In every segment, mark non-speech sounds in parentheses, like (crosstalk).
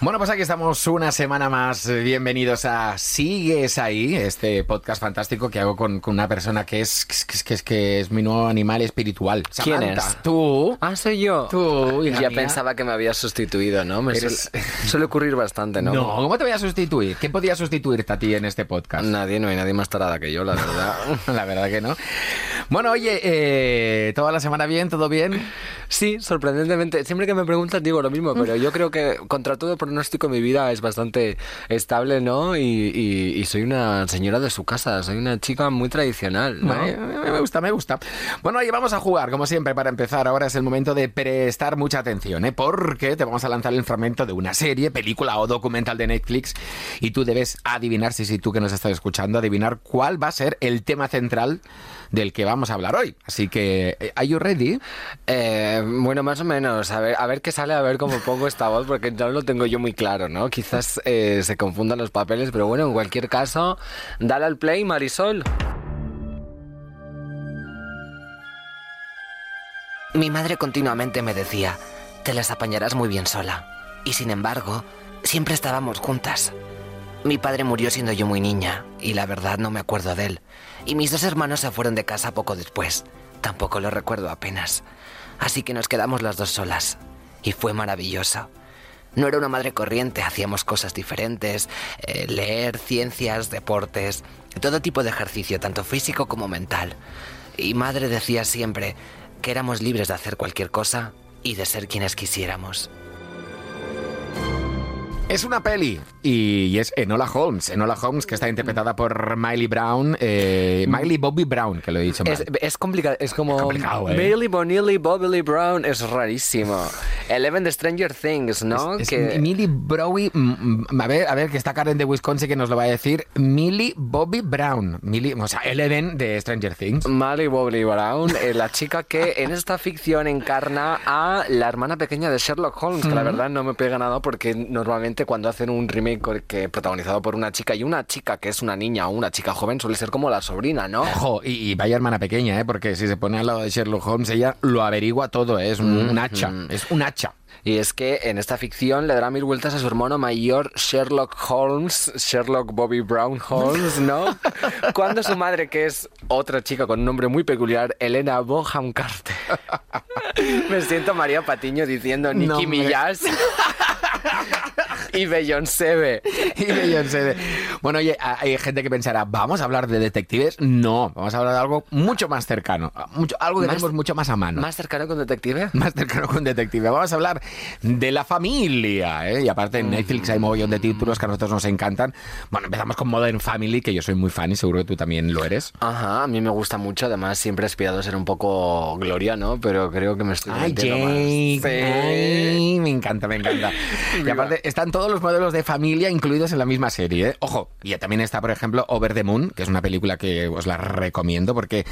Bueno, pues aquí estamos una semana más. Bienvenidos a Sigues ahí, este podcast fantástico que hago con, con una persona que es que, es que es mi nuevo animal espiritual. ¿Quién es? Tú. Ah, soy yo. Tú, hija Ya mía. pensaba que me había sustituido, ¿no? Me Eres- suele, suele ocurrir bastante, ¿no? (laughs) No, ¿cómo te voy a sustituir? ¿Qué podía sustituirte a ti en este podcast? Nadie, no hay nadie más tarada que yo, la verdad. (laughs) La verdad que no. Bueno, oye, eh, ¿toda la semana bien? ¿Todo bien? Sí, sorprendentemente. Siempre que me preguntas digo lo mismo, pero yo creo que contra todo pronóstico mi vida es bastante estable, ¿no? Y, y- y soy una señora de su casa, soy una chica muy tradicional, ¿no? Vale, me gusta, me gusta. Bueno, oye, vamos a jugar, como siempre, para empezar. Ahora es el momento de prestar mucha atención, ¿eh? Porque te vamos a lanzar el fragmento de una serie, película o documental de Netflix y tú debes adivinar, si, si tú que nos estás escuchando, adivinar cuál va a ser el tema central del que vamos a hablar hoy. Así que, eh, ¿are you ready? Eh, bueno, más o menos. A ver, a ver qué sale, a ver cómo pongo esta voz, porque no lo tengo yo muy claro, ¿no? Quizás eh, se confundan los papeles, pero bueno, en cualquier caso, dale al play, Marisol. Mi madre continuamente me decía, te las apañarás muy bien sola. Y sin embargo, siempre estábamos juntas. Mi padre murió siendo yo muy niña, y la verdad no me acuerdo de él. Y mis dos hermanos se fueron de casa poco después. Tampoco lo recuerdo apenas. Así que nos quedamos las dos solas. Y fue maravilloso. No era una madre corriente, hacíamos cosas diferentes, eh, leer, ciencias, deportes, todo tipo de ejercicio, tanto físico como mental. Y madre decía siempre que éramos libres de hacer cualquier cosa y de ser quienes quisiéramos. Es una peli y, es Enola Holmes. Enola Holmes, que está interpretada por Miley Brown, eh, Miley Bobby Brown, que lo he dicho mal. Es, es complicado, es como... Es complicado, ¿eh? Bailey Bonilly, Bobby Brown, es rarísimo. Eleven de Stranger Things, ¿no? Es que... Millie Browy, mm, mm, a ver, a ver, que está Karen de Wisconsin que nos lo va a decir. Millie Bobby Brown. Millie, o sea, Eleven de Stranger Things. Molly Bobby Brown, eh, la chica que en esta ficción encarna a la hermana pequeña de Sherlock Holmes, que la verdad no me pega nada porque normalmente cuando hacen un remake que protagonizado por una chica y una chica que es una niña o una chica joven suele ser como la sobrina, ¿no? Ojo, y, y vaya hermana pequeña, ¿eh? porque si se pone al lado de Sherlock Holmes, ella lo averigua todo, ¿eh? es un, un hacha, es un hacha. Y es que en esta ficción le dará mil vueltas a su hermano mayor Sherlock Holmes, Sherlock Bobby Brown Holmes, ¿no? (laughs) Cuando su madre, que es otra chica con un nombre muy peculiar, Elena Bonham Carter. (laughs) Me siento María Patiño diciendo Nicki No, hombre. (laughs) (laughs) Y Beyoncé. Y Beyoncé Bueno, oye, hay gente que pensará, ¿vamos a hablar de detectives? No, vamos a hablar de algo mucho más cercano, mucho, algo que Más- tenemos mucho más a mano. ¿Más cercano con detective? más cercano un detective. Vamos a hablar de la familia, ¿eh? Y aparte en Netflix hay mogollón de títulos que a nosotros nos encantan. Bueno, empezamos con Modern Family, que yo soy muy fan y seguro que tú también lo eres. Ajá, a mí me gusta mucho. Además, siempre he aspirado a ser un poco Gloria, ¿no? Pero creo que me estoy Ay, metiendo más. Jake. Sí. Ay, me encanta, me encanta. (laughs) Y aparte, están todos los modelos de familia incluidos en la misma serie. ¿eh? Ojo, y también está, por ejemplo, Over the Moon, que es una película que os la recomiendo porque.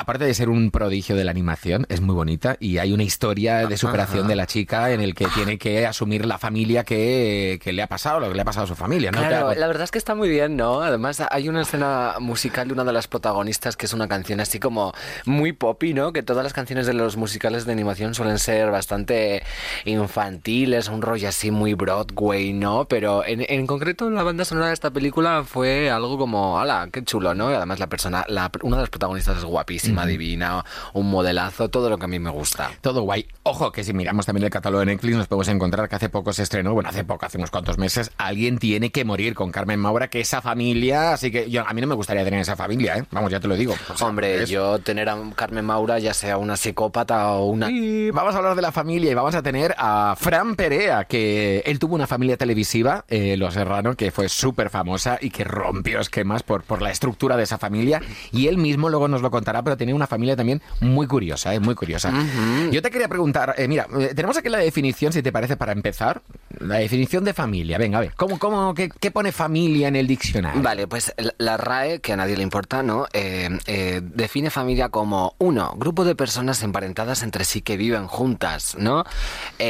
Aparte de ser un prodigio de la animación, es muy bonita y hay una historia de superación de la chica en el que tiene que asumir la familia que, que le ha pasado, lo que le ha pasado a su familia. ¿no? Claro, Te- la verdad es que está muy bien, ¿no? Además, hay una escena musical de una de las protagonistas que es una canción así como muy poppy, ¿no? Que todas las canciones de los musicales de animación suelen ser bastante infantiles, un rollo así muy Broadway, ¿no? Pero en, en concreto la banda sonora de esta película fue algo como, ¡hala, qué chulo, ¿no? Y además la persona, la, una de las protagonistas es guapísima, divina, un modelazo, todo lo que a mí me gusta. Todo guay. Ojo, que si miramos también el catálogo de Netflix nos podemos encontrar que hace poco se estrenó, bueno, hace poco, hace unos cuantos meses, Alguien tiene que morir con Carmen Maura, que esa familia, así que yo, a mí no me gustaría tener esa familia, ¿eh? Vamos, ya te lo digo. O sea, Hombre, es- yo tener a Carmen Maura, ya sea una psicópata o una... Y vamos a hablar de la familia y vamos a tener a Fran Perea, que él tuvo una familia televisiva, eh, Los Serrano, que fue súper famosa y que rompió esquemas por, por la estructura de esa familia. Y él mismo luego nos lo contará, pero tenía una familia también muy curiosa, eh, muy curiosa. Yo te quería preguntar, eh, mira, eh, tenemos aquí la definición, si te parece, para empezar. La definición de familia. Venga, a ver, ¿cómo, cómo, qué, qué pone familia en el diccionario? Vale, pues la- RAE, que a nadie le importa, ¿no? Eh, define familia como, uno, grupo de personas emparentadas entre sí que viven juntas, ¿no?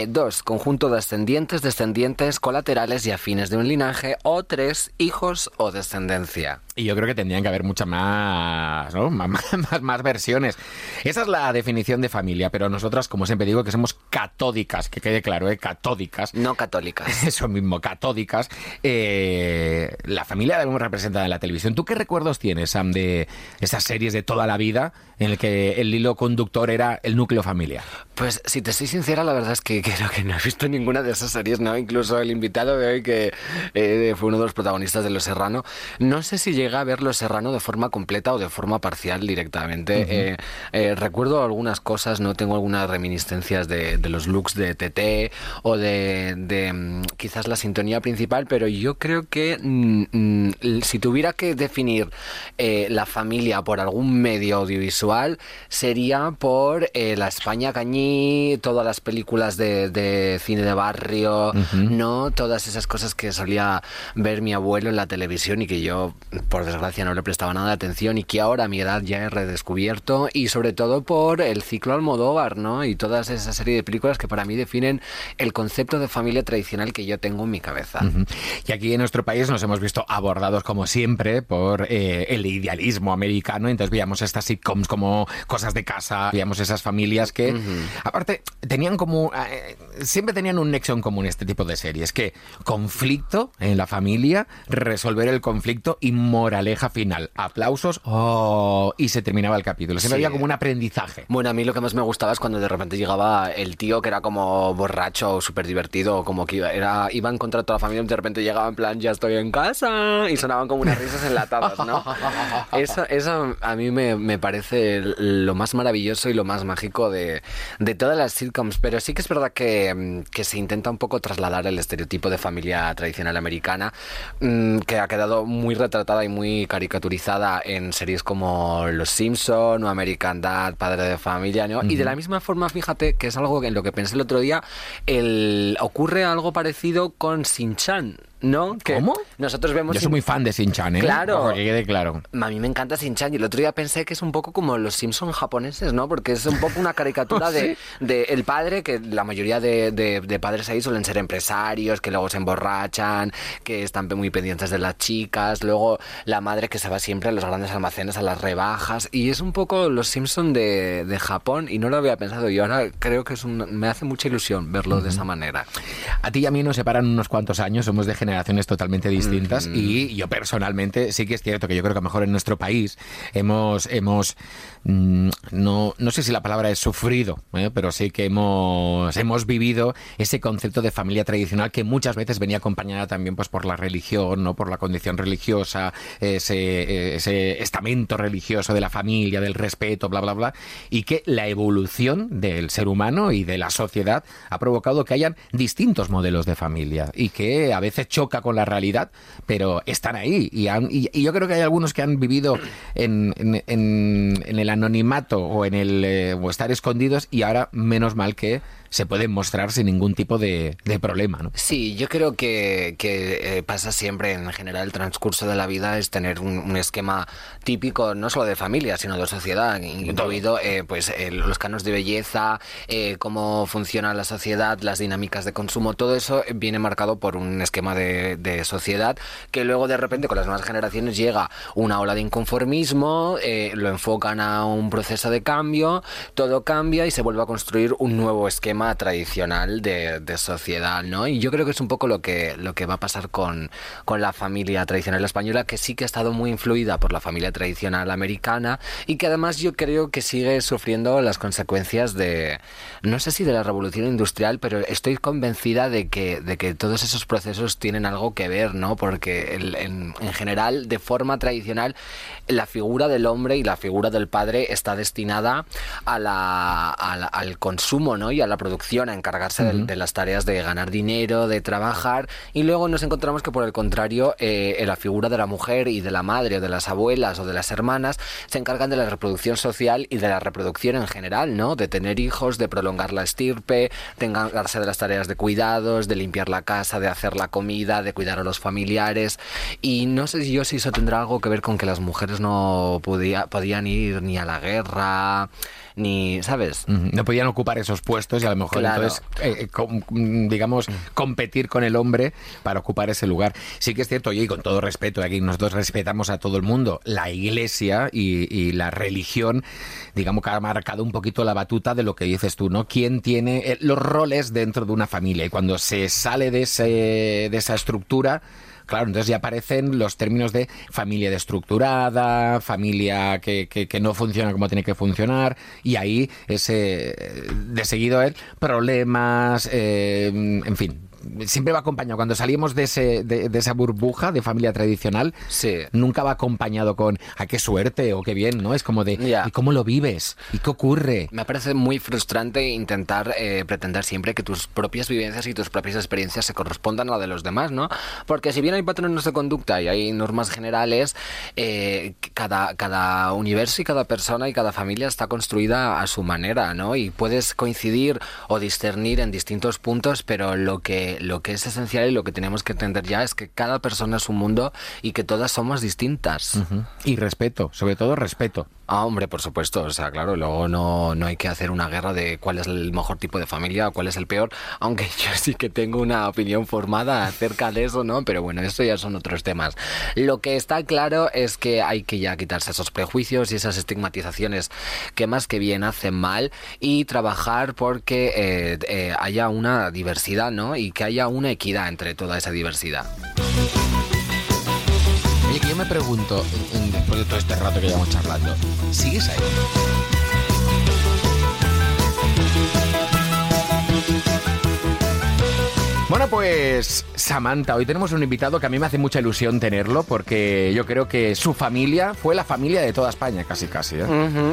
Dos, conjunto de ascendientes, descendientes, colaterales y afines de un linaje. O tres, hijos o descendencia. Y yo creo que tendrían que haber muchas más, ¿no? (laughs) más, más, más, versiones. Esa es la definición de familia, pero nosotras, como siempre digo, que somos catódicas, que quede claro, ¿eh? Catódicas. No católicas. (laughs) Eso mismo, catódicas. Eh, la familia la vemos representada en la televisión. ¿Tú qué recuerdos tienes, Sam, de esas series de toda la vida en el que el hilo conductor era el núcleo familiar? Pues si te soy sincera, la verdad es que creo que no he visto ninguna de esas series, ¿no? Incluso el invitado de hoy, que eh, fue uno de los protagonistas de Los Serrano, no sé si llega a ver Los Serrano de forma completa o de forma parcial directamente. eh, eh, recuerdo algunas cosas, no tengo algunas reminiscencias de, de los looks de TT o de, de mm, quizás la sintonía principal, pero yo creo que mm, mm, si tuviera que definir eh, la familia por algún medio audiovisual, sería por la España Cañí, todas las películas de, de cine de barrio, ¿no? Todas esas cosas que solía ver mi abuelo en la televisión y que yo, por desgracia, no le prestaba nada de atención y que ahora a mi edad ya he redescubierto y sobre todo por el ciclo Almodóvar, ¿no? Y toda esa serie de películas que para mí definen el concepto de familia tradicional que yo tengo en mi cabeza. Uh -huh. Y aquí en nuestro país nos hemos visto abordados como siempre por eh, el idealismo americano, entonces veíamos estas sitcoms como cosas de casa, veíamos esas familias que, uh -huh. aparte, tenían como, eh, siempre tenían un nexo en común este tipo de series, que conflicto en la familia, resolver el conflicto y moraleja final, aplausos oh, y se terminaba el capítulo. Siempre sí. había como un aprendizaje. Bueno, a mí lo que más me gustaba es cuando de repente llegaba el tío que era como borracho, súper divertido, como que iba, era, iba en contra toda la familia y de repente llegaba en plan, ya estoy en casa, y sonaban como unas risas enlatadas, ¿no? (laughs) eso, eso a mí me, me, parece lo más maravilloso y lo más mágico de, de todas las sitcoms, pero sí que es verdad que, que, se intenta un poco trasladar el estereotipo de familia tradicional americana, mm, que ha quedado muy retratada y muy caricaturizada en series como Los Simpson o American Dad, Padre de Familia, ¿no? Uh -huh. Y de la misma forma, fíjate que es algo en lo que pensé el otro día, el, ocurre algo parecido con Sin-Chan. ¿No? Que ¿Cómo? Nosotros vemos. Yo soy muy fan de Shin-Chan, ¿eh? Claro. Ojo, que quede claro. A mí me encanta Shin-Chan y el otro día pensé que es un poco como los Simpson japoneses, ¿no? Porque es un poco una caricatura (laughs) de, ¿Sí? de, el padre, que la mayoría de, de, de, padres ahí suelen ser empresarios, que luego se emborrachan, que están muy pendientes de las chicas, luego la madre que se va siempre a los grandes almacenes, a las rebajas, y es un poco los Simpson de, de Japón y no lo había pensado yo. Ahora creo que es un, me hace mucha ilusión verlo uh -huh. de esa manera. A ti y a mí nos separan unos cuantos años, somos de generaciones totalmente distintas y yo personalmente sí que es cierto que yo creo que a lo mejor en nuestro país hemos, hemos no, no sé si la palabra es sufrido, ¿eh? pero sí que hemos, hemos vivido ese concepto de familia tradicional que muchas veces venía acompañada también pues por la religión, ¿no? por la condición religiosa, ese, estamento religioso de la familia, del respeto, bla, bla, bla, y que la evolución del ser humano y de la sociedad ha provocado que hayan distintos modelos de familia y que a veces choca con la realidad, pero están ahí. Y, han, y, yo creo que hay algunos que han vivido en, en, en el anonimato o en el eh, o estar escondidos y ahora menos mal que se pueden mostrar sin ningún tipo de, de problema. ¿no? Sí, yo creo que, que eh, pasa siempre en general el transcurso de la vida es tener un, un, esquema típico no solo de familia, sino de sociedad, incluido eh, pues eh, los canos de belleza, eh, cómo funciona la sociedad, las dinámicas de consumo, todo eso viene marcado por un esquema de, de sociedad que luego de repente con las nuevas generaciones llega una ola de inconformismo, eh, lo enfocan a un proceso de cambio, todo cambia y se vuelve a construir un nuevo esquema tradicional de, de, sociedad, ¿no? Y yo creo que es un poco lo que, lo que va a pasar con, con la familia tradicional española, que sí que ha estado muy influida por la familia tradicional americana y que además yo creo que sigue sufriendo las consecuencias de, no sé si de la revolución industrial, pero estoy convencida de que, de que todos esos procesos tienen algo que ver, ¿no? Porque el, en, en general, de forma tradicional, la figura del hombre y la figura del padre está destinada a la, a la, al consumo, ¿no? Y a la producción, a encargarse uh -huh. de, de, las tareas de ganar dinero, de trabajar, y luego nos encontramos que por el contrario, eh, la figura de la mujer y de la madre o de las abuelas o de las hermanas se encargan de la reproducción social y de la reproducción en general, ¿no? De tener hijos, de prolongar la estirpe, de encargarse de las tareas de cuidados, de limpiar la casa, de hacer la comida, de cuidar a los familiares, y no sé yo si eso tendrá algo que ver con que las mujeres no podía, podían ir ni a la guerra, ni, ¿sabes? No podían ocupar esos puestos y a lo mejor entonces, eh, mm, digamos, competir con el hombre para ocupar ese lugar. Sí que es cierto, y con todo respeto, aquí nosotros respetamos a todo el mundo, la iglesia y, la religión, digamos que ha marcado un poquito la batuta de lo que dices tú, ¿no? ¿Quién tiene eh, los roles dentro de una familia? Y cuando se sale de, ese, de esa estructura, Claro, entonces ya aparecen los términos de familia destructurada, familia que, que, no funciona como tiene que funcionar, y ahí ese de seguido el problemas, eh, en fin, siempre va acompañado. Cuando salimos de, ese, de, esa burbuja de familia tradicional, nunca va acompañado con ¡a qué suerte! o ¡qué bien! ¿no? Es como de ¿y cómo lo vives? ¿Y qué ocurre? Me parece muy frustrante intentar eh, pretender siempre que tus propias vivencias y tus propias experiencias se correspondan a la de los demás, ¿no? Porque si bien hay patrones de conducta y hay normas generales, eh, cada, cada universo y cada persona y cada familia está construida a su manera, ¿no? Y puedes coincidir o discernir en distintos puntos, pero lo que lo que es esencial y lo que tenemos que entender ya es que cada persona es un mundo y que todas somos distintas. Y respeto, sobre todo respeto. Ah, hombre, por supuesto. O sea, claro, luego no, no hay que hacer una guerra de cuál es el mejor tipo de familia o cuál es el peor, aunque (laughs) yo sí que tengo una opinión formada acerca de eso, ¿no? Pero bueno, eso ya son otros temas. Lo que está claro es que hay que ya quitarse esos prejuicios y esas estigmatizaciones que más que bien hacen mal y trabajar porque eh, eh, haya una diversidad, ¿no? Y que haya una equidad entre toda esa diversidad. Yo me pregunto, después de todo este rato que llevamos charlando, ¿sigues ahí? Bueno, pues Samantha, hoy tenemos un invitado que a mí me hace mucha ilusión tenerlo porque yo creo que su familia fue la familia de toda España, casi casi. ¿eh?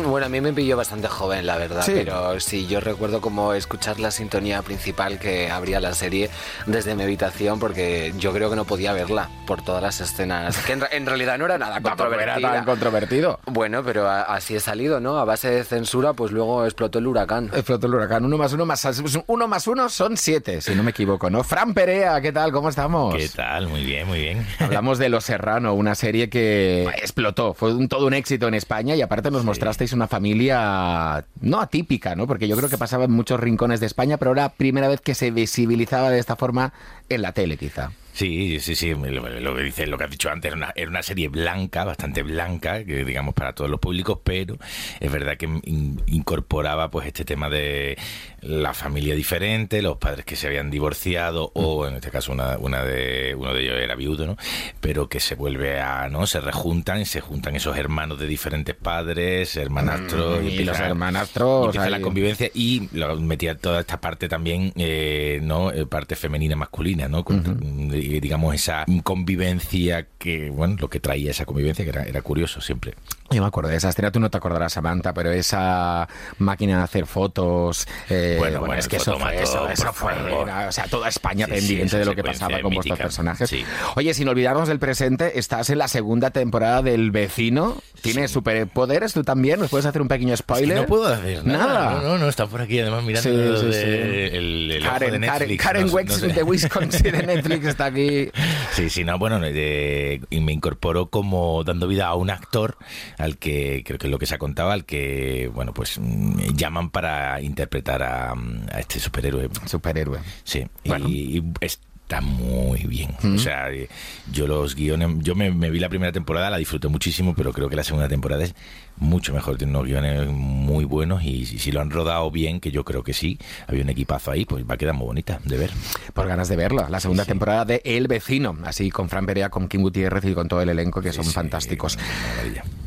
Bueno, a mí me pilló bastante joven, la verdad, pero sí, yo recuerdo como escuchar la sintonía principal que abría la serie desde mi habitación porque yo creo que no podía verla por todas las escenas, que en, realidad no era nada (laughs) controvertido. Era tan controvertido. Bueno, pero así he salido, ¿no? A base de censura, pues luego explotó el huracán. Explotó el huracán. Uno más uno más uno más uno son siete, si no me equivoco, ¿no? Fran Perea, ¿qué tal? ¿Cómo estamos? ¿Qué tal? Muy bien, muy bien. (laughs) Hablamos de Los Serrano, una serie que explotó, fue todo un éxito en España y aparte nos mostrasteis una familia no atípica, ¿no? Porque yo creo que pasaba en muchos rincones de España, pero era la primera vez que se visibilizaba de esta forma en la tele, quizá. Sí, sí, sí, lo, que dice, lo que has dicho antes, era una, era una, serie blanca, bastante blanca, que digamos para todos los públicos, pero es verdad que incorporaba pues este tema de la familia diferente, los padres que se habían divorciado, o en este caso una, una de, uno de ellos era viudo, ¿no? Pero que se vuelve a, ¿no? Se rejuntan y se juntan esos hermanos de diferentes padres, hermanastros. y, los hermanastros. Y la convivencia y lo, metía toda esta parte también, eh, ¿no? Eh, parte femenina, masculina, ¿no? digamos, esa convivencia que, bueno, lo que traía esa convivencia, que era, era curioso siempre. Yo me acuerdo de esa escena, tú no te acordarás, Samantha, pero esa máquina de hacer fotos. Eh, bueno, bueno, es que eso fue, eso, eso fue. o sea, toda España pendiente de lo que pasaba con vuestros personajes. Oye, sin olvidarnos del presente, estás en la segunda temporada del Vecino. ¿Tienes superpoderes tú también? ¿Nos puedes hacer un pequeño spoiler? no puedo hacer nada. No, no, no, está por aquí además mirando el, el Karen, de Netflix. Karen, Karen de Wisconsin de Netflix está aquí. (laughs) Sí, sí, no, bueno, y me incorporó como dando vida a un actor al que creo que es lo que se ha contado, al que, bueno, pues mm, llaman para interpretar a, este superhéroe. Superhéroe. Sí, y, está muy bien. O sea, yo los guiones, yo me, me, vi la primera temporada, la disfruté muchísimo, pero creo que la segunda temporada es mucho mejor, tiene unos guiones muy buenos y si, lo han rodado bien, que yo creo que sí, había un equipazo ahí, pues va a quedar muy bonita de ver. Por ganas de verla, la segunda temporada de El Vecino, así con Fran Perea, con Kim Gutiérrez y con todo el elenco que son fantásticos.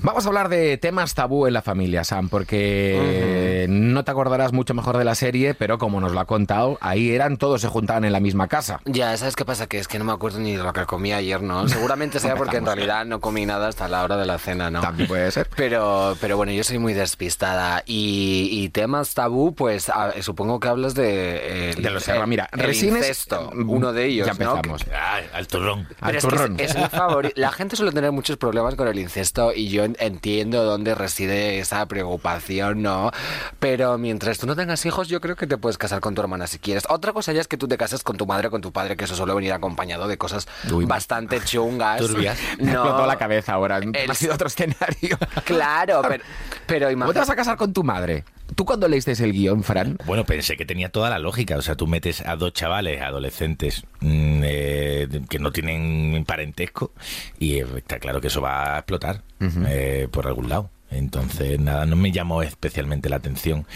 Vamos a hablar de temas tabú en la familia, Sam, porque no te acordarás mucho mejor de la serie, pero como nos lo ha contado, ahí eran todos se juntaban en la misma casa. Ya, ¿sabes qué pasa? Que es que no me acuerdo ni de lo que comí ayer, ¿no? Seguramente sea (laughs) porque en realidad no comí nada hasta la hora de la cena, ¿no? También puede ser. Pero pero, bueno, yo soy muy despistada. Y, temas tabú, pues supongo que hablas de... de los eh, Mira, el incesto, mm, uno de ellos, ya empezamos. al turrón. Al turrón. Es, mi favorito. La gente suele tener muchos problemas con el incesto y yo en- entiendo dónde reside esa preocupación, ¿no? Pero mientras tú no tengas hijos, yo creo que te puedes casar con tu hermana si quieres. Otra cosa ya es que tú te cases con tu madre o con tu padre, que eso suele venir acompañado de cosas Uy, bastante chungas. (laughs) turbias. Me No. explotó la cabeza ahora. El- Ha sido otro escenario. (laughs) Claro, pero, pero ¿Cómo te vas a casar con tu madre? ¿Tú cuando leíste el guion, Fran? Bueno, pensé que tenía toda la lógica. O sea, tú metes a dos chavales adolescentes mm, eh, que no tienen parentesco y está claro que eso va a explotar eh, por algún lado. Entonces, nada, no me llamó especialmente la atención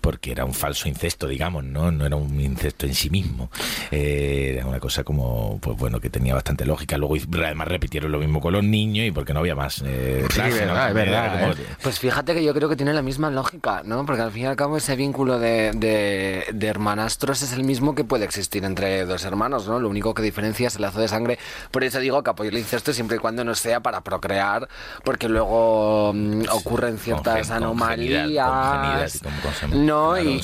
porque era un falso incesto, digamos, ¿no? No era un incesto en sí mismo. Eh, era una cosa como, pues bueno, que tenía bastante lógica. Luego, además, repitieron lo mismo con los niños y porque no había más. Eh, Sí, clase, verdad, ¿no? es verdad, Era como- ¿eh? Pues fíjate que yo creo que tiene la misma lógica, ¿no? Porque al fin y al cabo ese vínculo de, de- de hermanastros es el mismo que puede existir entre dos hermanos, ¿no? Lo único que diferencia es el lazo de sangre. Por eso digo que apoyo el incesto siempre y cuando no sea para procrear, porque luego mm, ocurren ciertas anomalías. No, y-.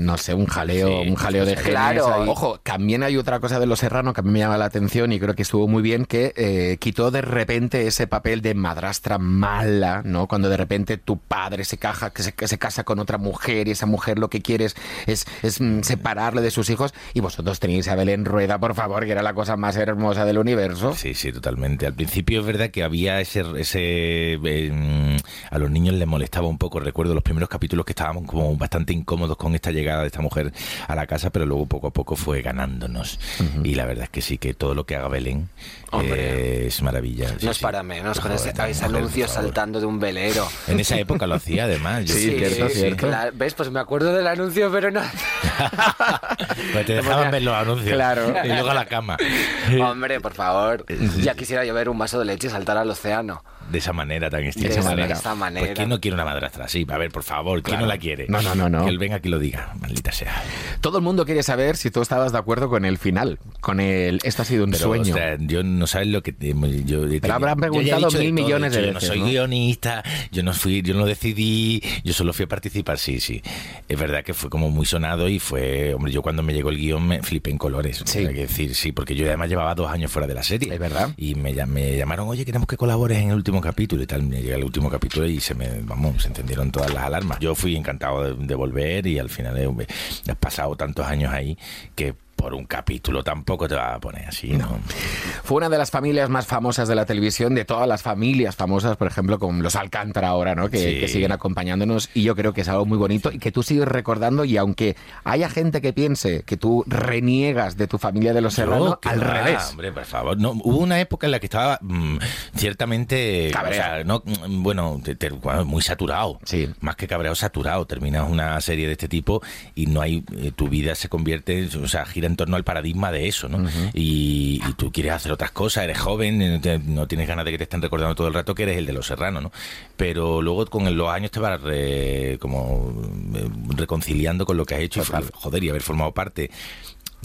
No sé, un jaleo, Sí, un jaleo de pues, genes. claro. ahí. Ojo, también hay otra cosa de Los Serrano que a mí me llama la atención y creo que estuvo muy bien, que eh, quitó de repente ese papel de madrastra mala, ¿no? Cuando de repente tu padre se, caja, que se, que se casa con otra mujer y esa mujer lo que quiere es, es, es, mm, separarle de sus hijos y vosotros tenéis a Belén Rueda, por favor, que era la cosa más hermosa del universo. Sí, sí, totalmente. Al principio es verdad que había ese... ese eh, a los niños les molestaba un poco. Recuerdo los primeros capítulos que estábamos como bastante incómodos con esta llegada de esta mujer a la casa, pero luego poco a poco fue ganándonos. Y la verdad es que sí, que todo lo que haga Belén Hombre. es maravilla. Sí, no es sí. para menos con ese, ese anuncio saltando de un velero. En esa época lo hacía además. Yo Sí, cierto, cierto. Claro, ¿Ves? Pues me acuerdo del anuncio, pero no. (laughs) Pues te dejaban ver los anuncios. Claro. Y luego a la cama. Hombre, por favor. Ya quisiera yo ver un vaso de leche y saltar al océano. De esa manera tan De extraña. esa manera. esa manera. Pues ¿quién no quiere una madrastra así? A ver, por favor, ¿quién Claro. no la quiere? No, no, no, no. Que él venga aquí y lo diga, maldita sea. Todo el mundo quiere saber si tú estabas de acuerdo con el final, con el esto ha sido un Pero, sueño. o sea, yo no sabes lo que te- yo, Te ya he preguntado mil millones he de veces, Yo no soy ¿no? guionista, yo no fui, yo no decidí, yo solo fui a participar, sí, sí. Es verdad que fue como muy sonado y fue, hombre, yo cuando me llegó el guion me flipé en colores. Sí. Hay que decir, sí, porque yo además llevaba dos años fuera de la serie. Es verdad. Y me, llam- me llamaron, oye, queremos que colabores en el último capítulo y tal. Me llega el último capítulo y se me, vamos, se encendieron todas las alarmas. Yo fui encantado de, de volver y al final has pasado tantos años ahí que por un capítulo tampoco te va a poner así, ¿no? Fue una de las familias más famosas de la televisión, de todas las familias famosas, por ejemplo, con los Alcántara ahora, ¿no? Que, Sí. que siguen acompañándonos y yo creo que es algo muy bonito y que tú sigues recordando y aunque haya gente que piense que tú reniegas de tu familia de los Serrano, al revés. Hombre, por favor. No, hubo una época en la que estaba mm, ciertamente. Cabreado. o sea, no, mm, bueno, te- te- bueno, muy saturado. Sí. Más que cabreado, saturado. Terminas una serie de este tipo y no hay. eh, tu vida se convierte. O sea, gira en torno al paradigma de eso, ¿no? y, y tú quieres hacer otras cosas, eres joven, eh, te- no tienes ganas de que te estén recordando todo el rato que eres el de los serranos, ¿no? Pero luego con los años te vas re- como eh, reconciliando con lo que has hecho y joder, y haber formado parte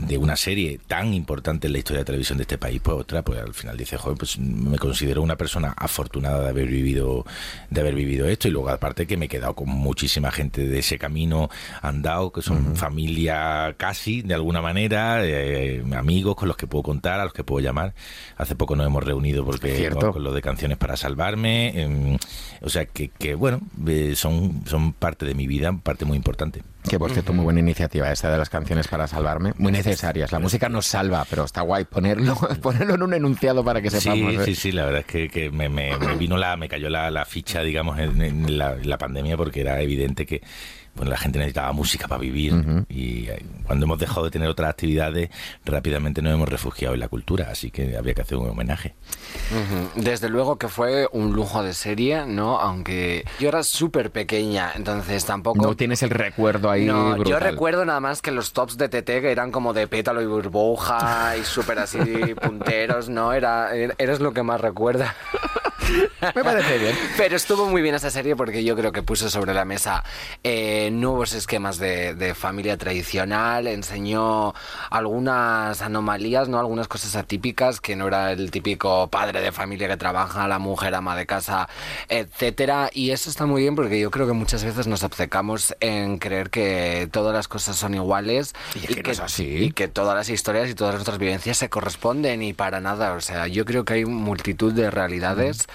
de una serie tan importante en la historia de televisión de este país, pues otra, pues al final dice, joder, pues me considero una persona afortunada de haber vivido, de haber vivido esto, y luego aparte que me he quedado con muchísima gente de ese camino andado, que son familia casi, de alguna manera, eh, amigos con los que puedo contar, a los que puedo llamar. Hace poco nos hemos reunido porque con, con lo de canciones para salvarme, em, o sea que, que bueno, eh, son, son parte de mi vida, parte muy importante. Que por cierto, muy buena iniciativa esta de las canciones para salvarme. Muy necesarias. La música nos salva, pero está guay ponerlo, (laughs) ponerlo en un enunciado para que sepamos. Sí, ¿eh? sí, sí, la verdad es que, que me, me- me vino la, me cayó la, la ficha, digamos, en, en la, en la pandemia porque era evidente que bueno, la gente necesitaba música para vivir y eh, cuando hemos dejado de tener otras actividades rápidamente nos hemos refugiado en la cultura, así que había que hacer un homenaje. Desde luego que fue un lujo de serie, ¿no? Aunque yo era súper pequeña, entonces tampoco... No tienes el recuerdo ahí. No, yo recuerdo nada más que los tops de TT que eran como de pétalo y burbuja y súper así (laughs) punteros, ¿no? Era, er- eres lo que más recuerda. (laughs) Me parece bien. Pero estuvo muy bien esa serie porque yo creo que puso sobre la mesa eh, nuevos esquemas de, de familia tradicional, enseñó algunas anomalías, ¿no? Algunas cosas atípicas, que no era el típico padre de familia que trabaja, la mujer ama de casa, etcétera. Y eso está muy bien porque yo creo que muchas veces nos obcecamos en creer que todas las cosas son iguales Y es que no es así. y que todas las historias y todas nuestras vivencias se corresponden y para nada. O sea, yo creo que hay multitud de realidades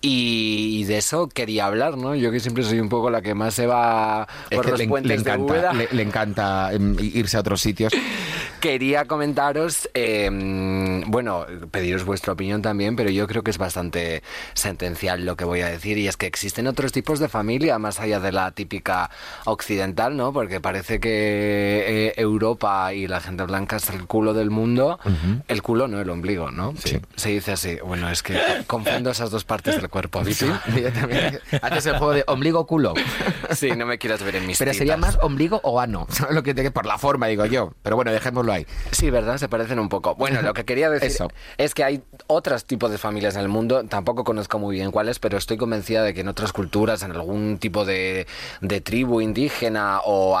Y, de eso quería hablar, ¿no? Yo que siempre soy un poco la que más se va por los puentes le encanta, Le, encanta em, irse a otros sitios. (laughs) Quería comentaros, em, bueno, pediros vuestra opinión también, pero yo creo que es bastante sentencial lo que voy a decir, y es que existen otros tipos de familia más allá de la típica occidental, ¿no? Porque parece que eh, Europa y la gente blanca es el culo del mundo, el culo no el ombligo, ¿no? Sí. Se dice así. Bueno, es que confundo esas dos partes del cuerpo. Sí, Haces el juego de ombligo-culo. Sí, no me quieras ver en mis Pero sería más ombligo o ano, (laughs) lo que por la forma, digo yo. Pero bueno, dejémoslo ahí. Sí, ¿verdad? Se parecen un poco. Bueno, lo que quería decir es que hay otros tipos de familias en el mundo, tampoco conozco muy bien cuáles, pero estoy convencida de que en otras culturas, en algún tipo de, de tribu indígena o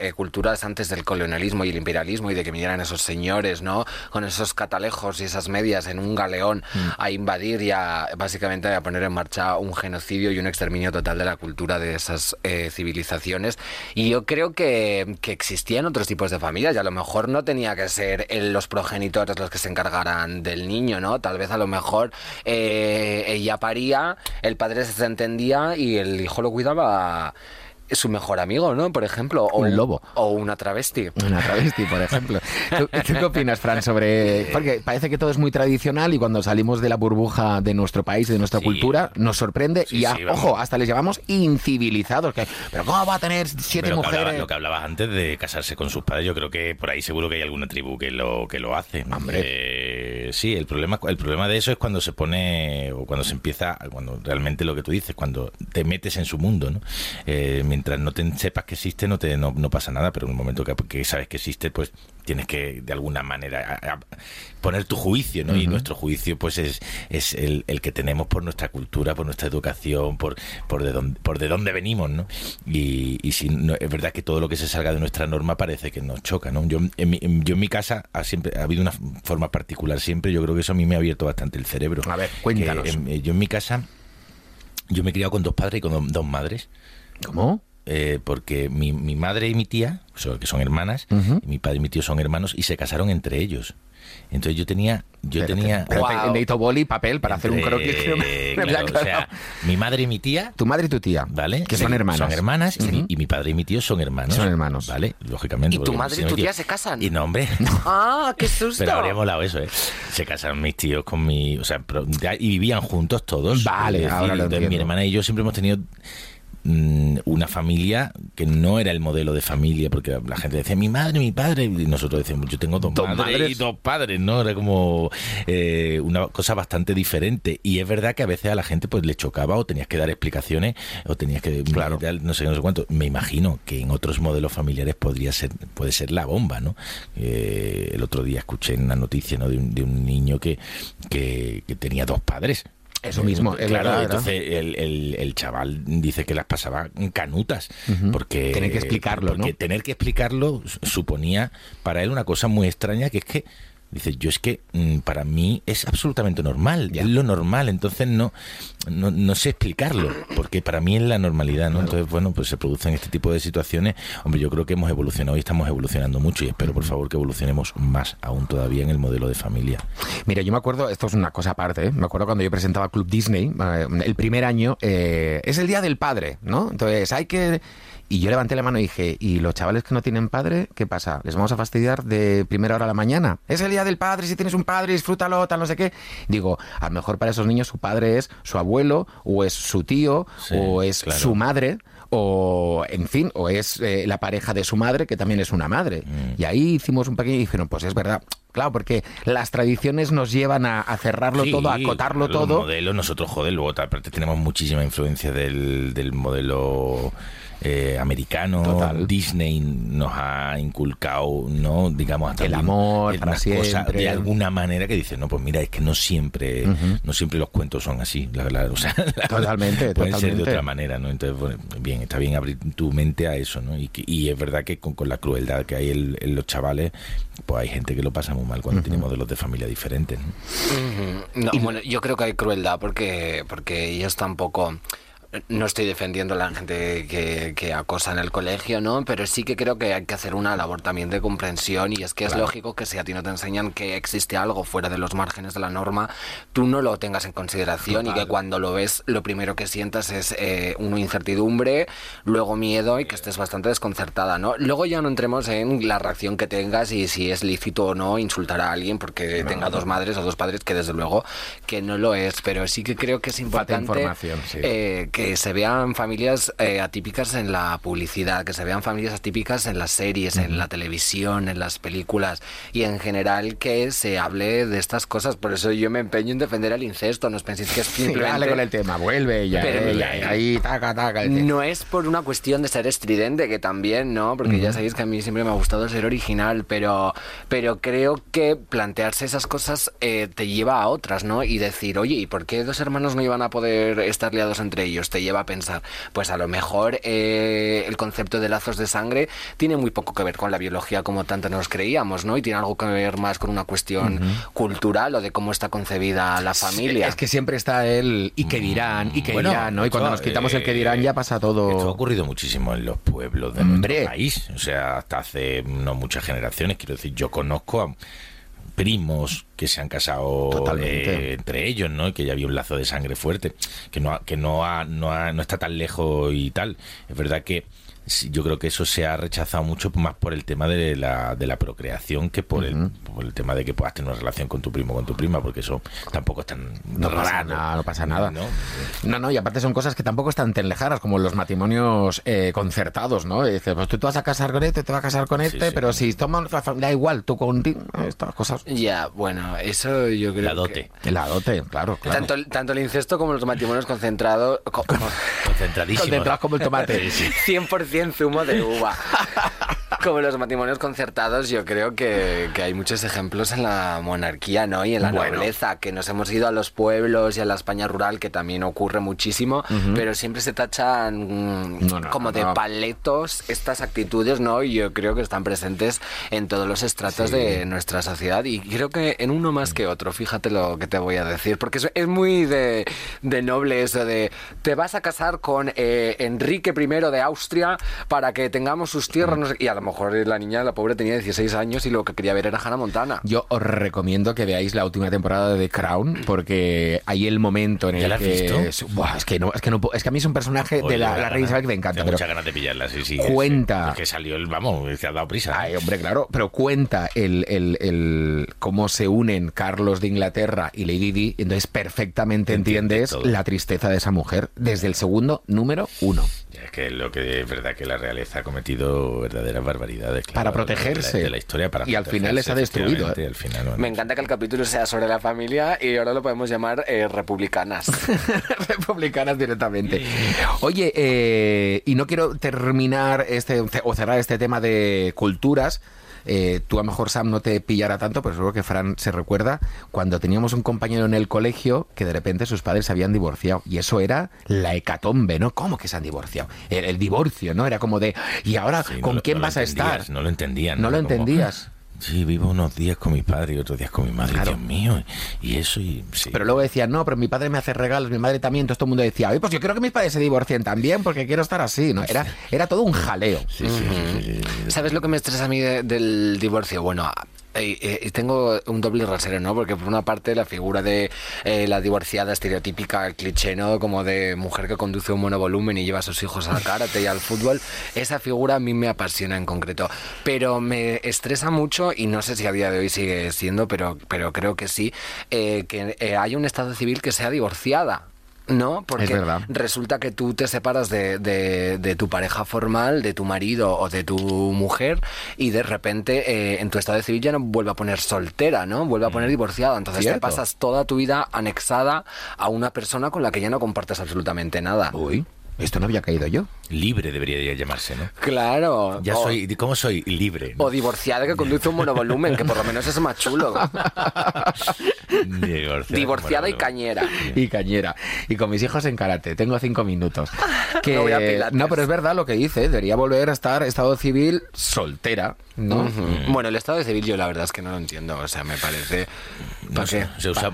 eh, culturas antes del colonialismo y el imperialismo y de que vinieran esos señores, ¿no? Con esos catalejos y esas medias en un galeón mm. a invadir y a, básicamente a poner en marcha un genocidio y un exterminio total de la cultura de esas eh, civilizaciones. Y yo creo que, que existían otros tipos de familias y a lo mejor no tenía que ser los progenitores los que se encargaran del niño, ¿no? Tal vez a lo mejor eh, ella paría, el padre se entendía y el hijo lo cuidaba su mejor amigo, ¿no? Por ejemplo. O un lobo. O una travesti. Una travesti, por ejemplo. ¿Tú, qué opinas, Fran, sobre...? Porque parece que todo es muy tradicional y cuando salimos de la burbuja de nuestro país, de nuestra cultura, nos sorprende y, ojo, hasta les llamamos incivilizados. Que, Pero ¿cómo va a tener siete mujeres? lo que hablabas antes de casarse con sus padres, yo creo que por ahí seguro que hay alguna tribu que lo, que lo hace. Hombre. Eh, sí, el problema, el problema de eso es cuando se pone, o cuando se empieza, cuando realmente lo que tú dices, cuando te metes en su mundo, ¿no? Eh, mientras no te sepas que existe, no, te, no, pasa nada, pero en el momento que, sabes que existe, pues tienes que de alguna manera poner tu juicio, ¿no? Y nuestro juicio, pues es, es el, que tenemos por nuestra cultura, por nuestra educación, por, por, de, dónde, por de dónde venimos, ¿no? Y, y si no, es verdad que todo lo que se salga de nuestra norma parece que nos choca, ¿no? Yo en mi, yo en mi casa ha, siempre, ha habido una forma particular siempre, yo creo que eso a mí me ha abierto bastante el cerebro. A ver, cuéntanos. yo en mi casa, yo me he criado con dos padres y con dos madres. ¿Cómo? Eh, porque mi, mi, madre y mi tía, que son hermanas, y mi padre y mi tío son hermanos, y se casaron entre ellos. Entonces yo tenía, yo tenía. Necesito boli y papel para hacer un croquis. (laughs) o sea, mi madre y mi tía. Tu madre y tu tía. ¿Vale? Que son hermanas. Son hermanas y, mi padre y mi tío son hermanos. Son hermanos. ¿Vale? Lógicamente. ¿Y tu madre y tu tía se casan? Y no, hombre. (laughs) ¡Ah, qué susto! Pero habría molado eso, ¿eh? Se casaron mis tíos con mi. O sea, y vivían juntos todos. Vale, ahora lo Mi hermana y yo siempre hemos tenido Mm, una familia que no era el modelo de familia, porque la gente decía mi madre, mi padre, y nosotros decíamos yo tengo dos, madres, y dos padres, ¿no? Era como eh, una cosa bastante diferente. Y es verdad que a veces a la gente pues le chocaba o tenías que dar explicaciones o tenías que claro. no sé no sé cuánto. Me imagino que en otros modelos familiares podría ser puede ser la bomba, ¿no? Eh, el otro día escuché una noticia ¿no? de, un, de un niño que, que, que tenía dos padres eso mismo, es claro. entonces el, el, chaval dice que las pasaba canutas. Porque. Tiene que explicarlo, porque tener que explicarlo suponía para él una cosa muy extraña que es que Dice, yo es que mm, para mí es absolutamente normal, es lo normal, entonces no, no, sé explicarlo, porque para mí es la normalidad, ¿no? Entonces, bueno, pues se producen este tipo de situaciones. Hombre, yo creo que hemos evolucionado y estamos evolucionando mucho y espero, por favor, que evolucionemos más aún todavía en el modelo de familia. Mira, yo me acuerdo, esto es una cosa aparte, ¿eh? me acuerdo cuando yo presentaba Club Disney, eh, el primer año, eh, es el Día del Padre, ¿no? Entonces hay que y yo levanté la mano y dije, ¿y los chavales que no tienen padre, qué pasa? ¿Les vamos a fastidiar de primera hora a la mañana? Es el día del padre, si tienes un padre, disfrútalo, tal, no sé qué. Digo, a lo mejor para esos niños su padre es su abuelo, o es su tío, o es su madre o en fin, o es eh, la pareja de su madre, que también es una madre. Mm. Y ahí hicimos un pequeño y dijeron, pues es verdad, claro, porque las tradiciones nos llevan a, cerrarlo todo, a acotarlo todo. modelo, nosotros, joder, luego tenemos muchísima influencia del, del modelo eh, americano, Disney nos ha inculcado, ¿no? Digamos, hasta el amor para siempre. de alguna manera que dice, no, pues mira, es que no siempre, no siempre los cuentos son así, la, o sea, (laughs) totalmente, pueden ser de otra manera, ¿no? Entonces, bien, está bien abrir tu mente a eso, ¿no? Y, y es verdad que con, la crueldad que hay en, los chavales, pues hay gente que lo pasa muy mal cuando tiene modelos de familia diferentes. ¿no? bueno, yo creo que hay crueldad porque porque ellos tampoco no estoy defendiendo a la gente que, que, acosa en el colegio, ¿no? Pero sí que creo que hay que hacer una labor también de comprensión y es que es lógico que si a ti no te enseñan que existe algo fuera de los márgenes de la norma, tú no lo tengas en consideración y que cuando lo ves lo primero que sientas es eh, una incertidumbre, luego miedo y que estés bastante desconcertada, ¿no? Luego ya no entremos en la reacción que tengas y si es lícito o no insultar a alguien porque tenga dos madres o dos padres, que desde luego que no lo es, pero sí que creo que es importante eh, que se vean familias eh, atípicas en la publicidad, que se vean familias atípicas en las series, en la televisión, en las películas y en general que se hable de estas cosas. Por eso yo me empeño en defender el incesto. No os penséis que es (laughs) simplemente... con el tema, vuelve ya, ahí, taca, taca. no es por una cuestión de ser estridente, que también, ¿no? Porque ya sabéis que a mí siempre me ha gustado ser original, pero, pero creo que plantearse esas cosas eh, te lleva a otras, ¿no? Y decir, oye, ¿y por qué dos hermanos no iban a poder estar liados entre ellos? Te lleva a pensar, pues a lo mejor eh, el concepto de lazos de sangre tiene muy poco que ver con la biología como tanto nos creíamos, ¿no? Y tiene algo que ver más con una cuestión cultural o de cómo está concebida la familia. es que siempre está el y que dirán, y que dirán, ¿no? Y cuando nos quitamos el que dirán ya pasa todo. Esto ha ocurrido muchísimo en los pueblos de nuestro país. O sea, hasta hace no muchas generaciones. Quiero decir, yo conozco a primos que se han casado eh, entre ellos, ¿no? Que ya había un lazo de sangre fuerte, que no que no, no, no está tan lejos y tal. Es verdad que yo creo que eso se ha rechazado mucho más por el tema de la, de la procreación que por, el, por el tema de que puedas tener una relación con tu primo o con tu prima, porque eso tampoco es tan no Pasa nada, no pasa nada. ¿no? ¿no? y aparte son cosas que tampoco están tan lejanas, como los matrimonios eh, concertados, ¿no? dices, pues tú te vas a casar con este, te vas a casar con este, pero si toman da igual, tú con estas cosas. Ya, bueno, eso yo creo La dote. Que... La dote, claro, Tanto, tanto el incesto como los matrimonios concentrados... (laughs) Concentradísimos. Concentrados como el tomate. 100% (laughs) en zumo de uva. (laughs) Como los matrimonios concertados, yo creo que, hay muchos ejemplos en la monarquía, ¿no? Y en la nobleza, que nos hemos ido a los pueblos y a la España rural, que también ocurre muchísimo, pero siempre se tachan mm, como de paletos estas actitudes, ¿no? Y yo creo que están presentes en todos los estratos de nuestra sociedad y creo que en uno más que otro, fíjate lo que te voy a decir, porque es, muy de, noble eso de te vas a casar con eh, Enrique I de Austria para que tengamos sus tierras, no sé, y a lo mejor la niña, la pobre, tenía 16 años y lo que quería ver era Hannah Montana. Yo os recomiendo que veáis la última temporada de The Crown, porque hay el momento en el que... Es, es, que no, es que no es que a mí es un personaje de la, la reina Isabel que me encanta. Tengo muchas ganas de pillarla, sí, sí. Cuenta... Es, que salió el, vamos, se ha dado prisa. Ay, hombre, claro, pero cuenta el, el, el cómo se unen Carlos de Inglaterra y Lady Di, entonces perfectamente entiendes la tristeza de esa mujer desde el segundo número uno. Es que lo que es verdad que la realeza ha cometido verdaderas barbaridades. para protegerse. De la, historia, para Y al final les ha destruido. ¿eh? Al final, Me encanta que el capítulo sea sobre la familia y ahora lo podemos llamar eh, republicanas. (laughs) republicanas directamente. Oye, eh, y no quiero terminar este o cerrar este tema de culturas eh, tú a lo mejor Sam no te pillara tanto, pero seguro que Fran se recuerda cuando teníamos un compañero en el colegio que de repente sus padres se habían divorciado y eso era la hecatombe, ¿no? ¿Cómo que se han divorciado? El, divorcio, ¿no? Era como de, ¿y ahora con quién vas a estar? No lo entendían. No, lo entendías. Sí, vivo unos días con mi padre y otros días con mi madre, Dios mío. Y eso, y Pero luego decían, no, pero mi padre me hace regalos, mi madre también. Entonces todo el mundo decía, oye, pues yo quiero que mis padres se divorcien también porque quiero estar así, ¿no? Era, era todo un jaleo. Sí, sí, ¿Sabes lo que me estresa a mí del divorcio? Bueno, y, tengo un doble rasero, ¿no? Porque por una parte la figura de eh, la divorciada estereotípica, cliché, ¿no? Como de mujer que conduce un monovolumen y lleva a sus hijos al karate y al fútbol, esa figura a mí me apasiona en concreto. Pero me estresa mucho, y no sé si a día de hoy sigue siendo, pero, pero creo que sí, eh, que eh, haya un estado civil que sea divorciada. ¿No? Porque resulta que tú te separas de, de, tu pareja formal, de tu marido o de tu mujer y de repente eh, en tu estado de civil ya no vuelve a poner soltera, ¿no? Vuelve a poner mm. divorciada. Entonces te pasas toda tu vida anexada a una persona con la que ya no compartes absolutamente nada. Uy. Esto no había caído yo. Libre debería llamarse, ¿no? Claro. Ya soy, ¿cómo soy? Libre. O divorciada que conduce un monovolumen, que por lo menos es más chulo. (laughs) divorciada, y cañera. Y cañera. Y con mis hijos en karate. Tengo cinco minutos. Que, no, pero es verdad lo que dice. Debería volver a estar estado civil soltera, ¿no? Mm. Bueno, el estado civil yo la verdad es que no lo entiendo. O sea, me parece... se usa,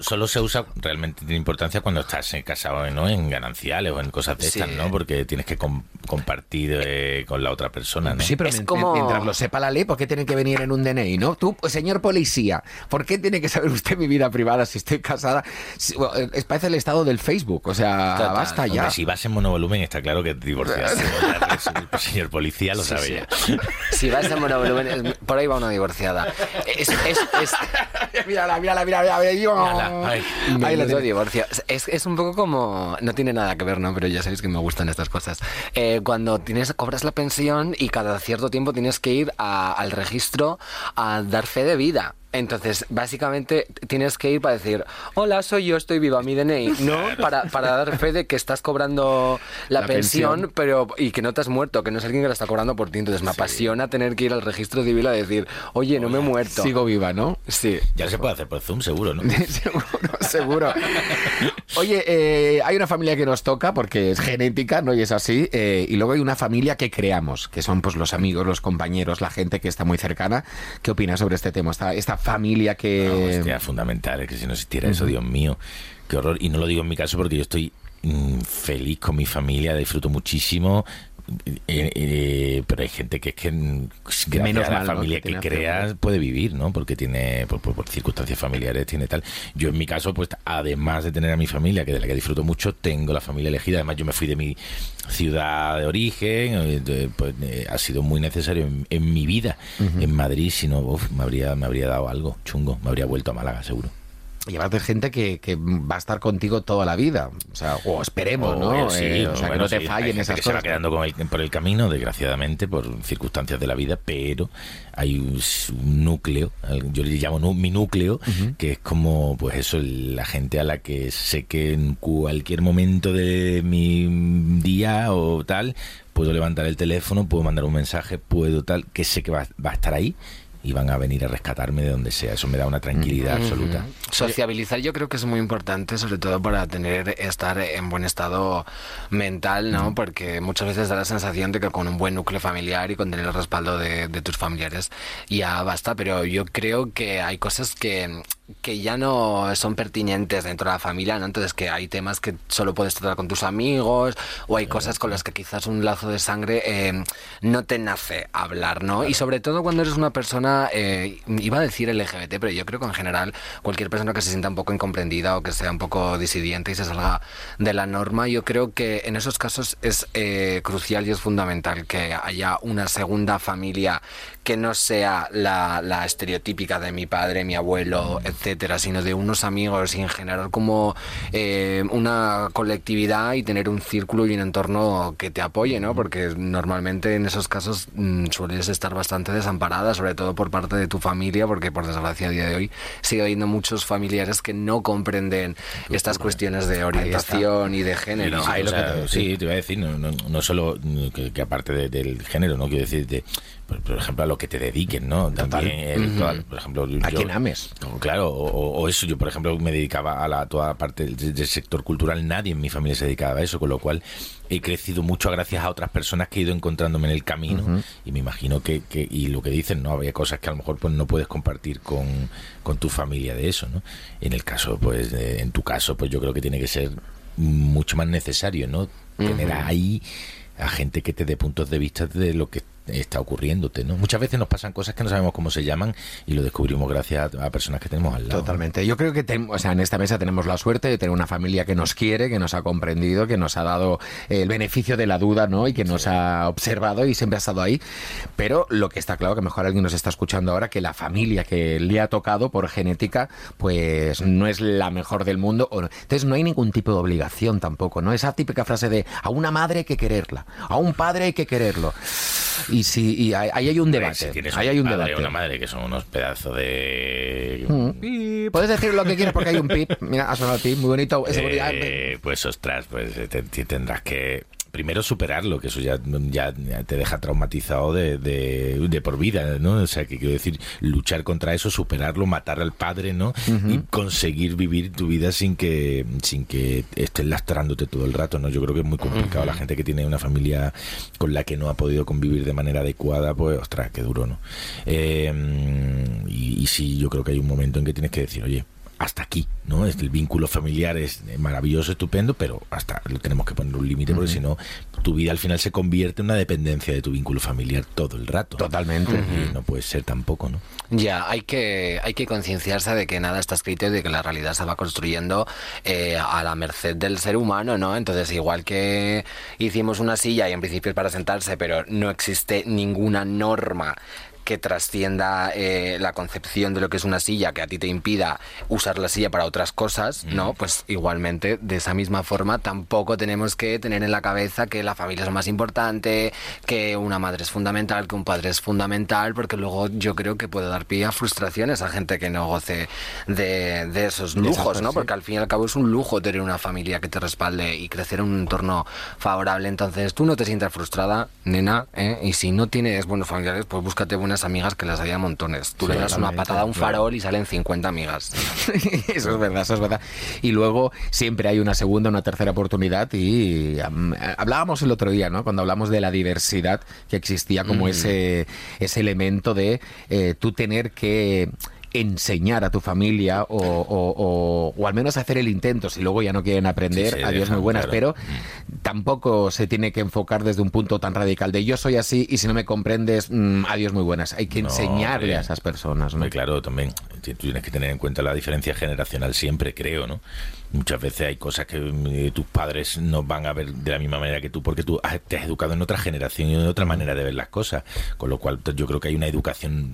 solo, se usa, realmente tiene importancia cuando estás casado ¿no? en gananciales o en cosas de estas, ¿no? Porque tienes que compartir eh, con la otra persona, ¿no? Sí, pero es como... mientras lo sepa la ley, ¿por qué tiene que venir en un DNI, no? Tú, pues, señor policía, ¿por qué tiene que saber usted mi vida privada si estoy casada? Es parece el estado del Facebook, o sea, basta ya. si vas en monovolumen está claro que te divorciaste. (laughs) el señor policía lo sabe ya. Si vas en monovolumen, por ahí va una divorciada. Es, es, es... (laughs) mírala, mírala, mírala, mírala. Ahí lo divorcio. Es, es un poco como... No tiene nada que ver, ¿no? Pero ya sabéis que me gustan estas cosas. Eh, cuando tienes, cobras la pensión y cada cierto tiempo tienes que ir al registro a dar fe de vida. Entonces, básicamente tienes que ir para decir, hola, soy yo, estoy viva, mi DNI, ¿no? Para, para dar fe de que estás cobrando la, pensión, pero y que no te has muerto, que no es alguien que la está cobrando por ti. Entonces, me apasiona tener que ir al registro civil a decir, oye, no me he muerto. Sigo viva, ¿no? Sí. Ya se puede hacer por Zoom, seguro, ¿no? (laughs) seguro, seguro. Oye, eh, hay una familia que nos toca porque es genética, ¿no? Y es así. Eh, y luego hay una familia que creamos, que son pues los amigos, los compañeros, la gente que está muy cercana. ¿Qué opinas sobre este tema? Esta, esta familia que... No, fundamental, es que si no existiera eso, Dios mío, qué horror. Y no lo digo en mi caso porque yo estoy mm, feliz con mi familia, disfruto muchísimo, eh, eh, pero hay gente que es que gracias Menos a la familia que, creas puede vivir, ¿no? Porque tiene, por, circunstancias familiares, tiene tal. Yo en mi caso, pues además de tener a mi familia, que de la que disfruto mucho, tengo la familia elegida. Además, yo me fui de mi ciudad de origen, eh, pues ha sido muy necesario en, mi vida. En Madrid, si no, me, habría, me habría dado algo chungo, me habría vuelto a Málaga, seguro llevarte gente que, que, va a estar contigo toda la vida. O sea, o esperemos, ¿no? Sí, eh, o sea, que no te fallen esas que cosas. Se va quedando por el camino, desgraciadamente, por circunstancias de la vida, pero hay un, núcleo, yo le llamo mi núcleo, que es como, pues eso, la gente a la que sé que en cualquier momento de mi día o tal, puedo levantar el teléfono, puedo mandar un mensaje, puedo tal, que sé que va, va a estar ahí y van a venir a rescatarme de donde sea. Eso me da una tranquilidad absoluta. Sociabilizar yo creo que es muy importante, sobre todo para tener estar en buen estado mental, ¿no? Porque muchas veces da la sensación de que con un buen núcleo familiar y con tener el respaldo de, de tus familiares ya basta, pero yo creo que hay cosas que que ya no son pertinentes dentro de la familia, ¿no? Entonces que hay temas que solo puedes tratar con tus amigos o hay cosas con las que quizás un lazo de sangre eh, no te nace hablar, ¿no? Y sobre todo cuando eres una persona, eh, iba a decir LGBT, pero yo creo que en general cualquier persona que se sienta un poco incomprendida o que sea un poco disidente y se salga de la norma, yo creo que en esos casos es eh, crucial y es fundamental que haya una segunda familia que no sea la, la estereotípica de mi padre, mi abuelo, etc etcétera, sino de unos amigos y en general como eh, una colectividad y tener un círculo y un entorno que te apoye, ¿no? Porque normalmente en esos casos mm, sueles estar bastante desamparada, sobre todo por parte de tu familia, porque por desgracia a día de hoy sigue habiendo muchos familiares que no comprenden estas cuestiones de orientación y de género. Sí, te, iba a decir, no, no, solo que, aparte del género, no quiero decir de por, ejemplo, a lo que te dediquen, ¿no? También, por ejemplo, a quien ames. Claro, o, eso, yo por ejemplo me dedicaba a la toda parte del, sector cultural, nadie en mi familia se dedicaba a eso, con lo cual he crecido mucho gracias a otras personas que he ido encontrándome en el camino y me imagino que, que, y lo que dicen, ¿no? Había cosas que a lo mejor pues no puedes compartir con, con tu familia de eso, ¿no? En el caso, pues, en tu caso, pues yo creo que tiene que ser mucho más necesario, ¿no? Tener ahí a gente que te dé puntos de vista de lo que está ocurriéndote, ¿no? Muchas veces nos pasan cosas que no sabemos cómo se llaman y lo descubrimos gracias a, personas que tenemos al lado. Totalmente. Yo creo que o sea, en esta mesa tenemos la suerte de tener una familia que nos quiere, que nos ha comprendido, que nos ha dado el beneficio de la duda, ¿no? Y que nos ha observado y siempre ha estado ahí. Pero lo que está claro que mejor alguien nos está escuchando ahora que la familia que le ha tocado por genética, pues no es la mejor del mundo. Entonces no hay ningún tipo de obligación tampoco, ¿no? Esa típica frase de a una madre hay que quererla, a un padre hay que quererlo. Y sí, y ahí hay un debate. ahí hay un padre debate. una madre que son unos pedazos de. Mm. Puedes decir lo que quieras porque hay un pip. Mira, ha sonado el pip, muy bonito. (laughs) Eh, pues ostras, pues tendrás que primero superarlo, que eso ya, ya te deja traumatizado de, de, por vida, ¿no? O sea, que quiero decir, luchar contra eso, superarlo, matar al padre, ¿no? Y conseguir vivir tu vida sin que, sin que estés lastrándote todo el rato, ¿no? Yo creo que es muy complicado. La gente que tiene una familia con la que no ha podido convivir de manera adecuada, pues, ostras, qué duro, ¿no? Eh, y, y sí, yo creo que hay un momento en que tienes que decir, oye, hasta aquí, ¿no? El vínculo familiar es maravilloso, estupendo, pero hasta lo tenemos que poner un límite porque si no, tu vida al final se convierte en una dependencia de tu vínculo familiar todo el rato. Totalmente. Y no puede ser tampoco, ¿no? Ya, hay que, hay que concienciarse de que nada está escrito y de que la realidad se va construyendo eh, a la merced del ser humano, ¿no? Entonces, igual que hicimos una silla y en principio es para sentarse, pero no existe ninguna norma que trascienda eh, la concepción de lo que es una silla, que a ti te impida usar la silla para otras cosas, ¿no? Pues igualmente, de esa misma forma, tampoco tenemos que tener en la cabeza que la familia es lo más importante, que una madre es fundamental, que un padre es fundamental, porque luego yo creo que puede dar pie a frustraciones a gente que no goce de, esos lujos, ¿no? Porque al fin y al cabo es un lujo tener una familia que te respalde y crecer en un entorno favorable. Entonces, tú no te sientas frustrada, nena, ¿eh? y si no tienes buenos familiares, pues búscate buenas amigas que las había montones. Tú le das una patada a un farol y salen 50 amigas. (laughs) eso es verdad, eso es verdad. Y luego siempre hay una segunda, una tercera oportunidad y hablábamos el otro día, ¿no? Cuando hablamos de la diversidad que existía como ese, ese elemento de eh, tú tener que enseñar a tu familia o, o, o, al menos hacer el intento. Si luego ya no quieren aprender, adiós muy buenas, pero tampoco se tiene que enfocar desde un punto tan radical de yo soy así y si no me comprendes, mm, adiós muy buenas. Hay que enseñarle a esas personas. ¿no? claro, también tienes que tener en cuenta la diferencia generacional siempre, creo, ¿no? Muchas veces hay cosas que eh, tus padres no van a ver de la misma manera que tú porque tú te has educado en otra generación y en otra manera de ver las cosas. Con lo cual yo creo que hay una educación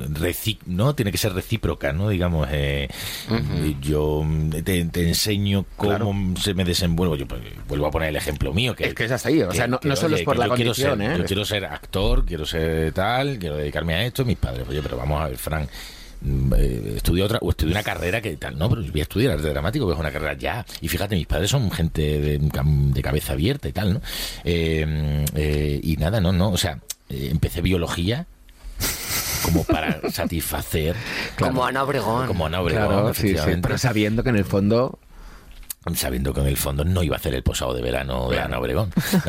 ¿no? Tiene que ser recíproca, ¿no? Digamos, eh, yo te, enseño cómo se me desenvuelvo. Yo pues, vuelvo a poner el ejemplo mío. Que, es que es así, o sea, no, solo es por la condición, quiero ser, ¿eh? Yo quiero ser actor, quiero ser tal, quiero dedicarme a esto. Mis padres, oye, pero vamos a ver, Frank Mm, eh, estudié otra o estudié una carrera que tal no pero voy a estudiar arte dramático que es una carrera ya. Y fíjate mis padres son gente de, cabeza abierta y tal no eh, eh, y nada no no o sea empecé biología como para (laughs) satisfacer como Ana Obregón. como Ana Obregón pero sabiendo que en el fondo sabiendo que en el fondo no iba a hacer el posado de verano de Ana Obregón. (laughs)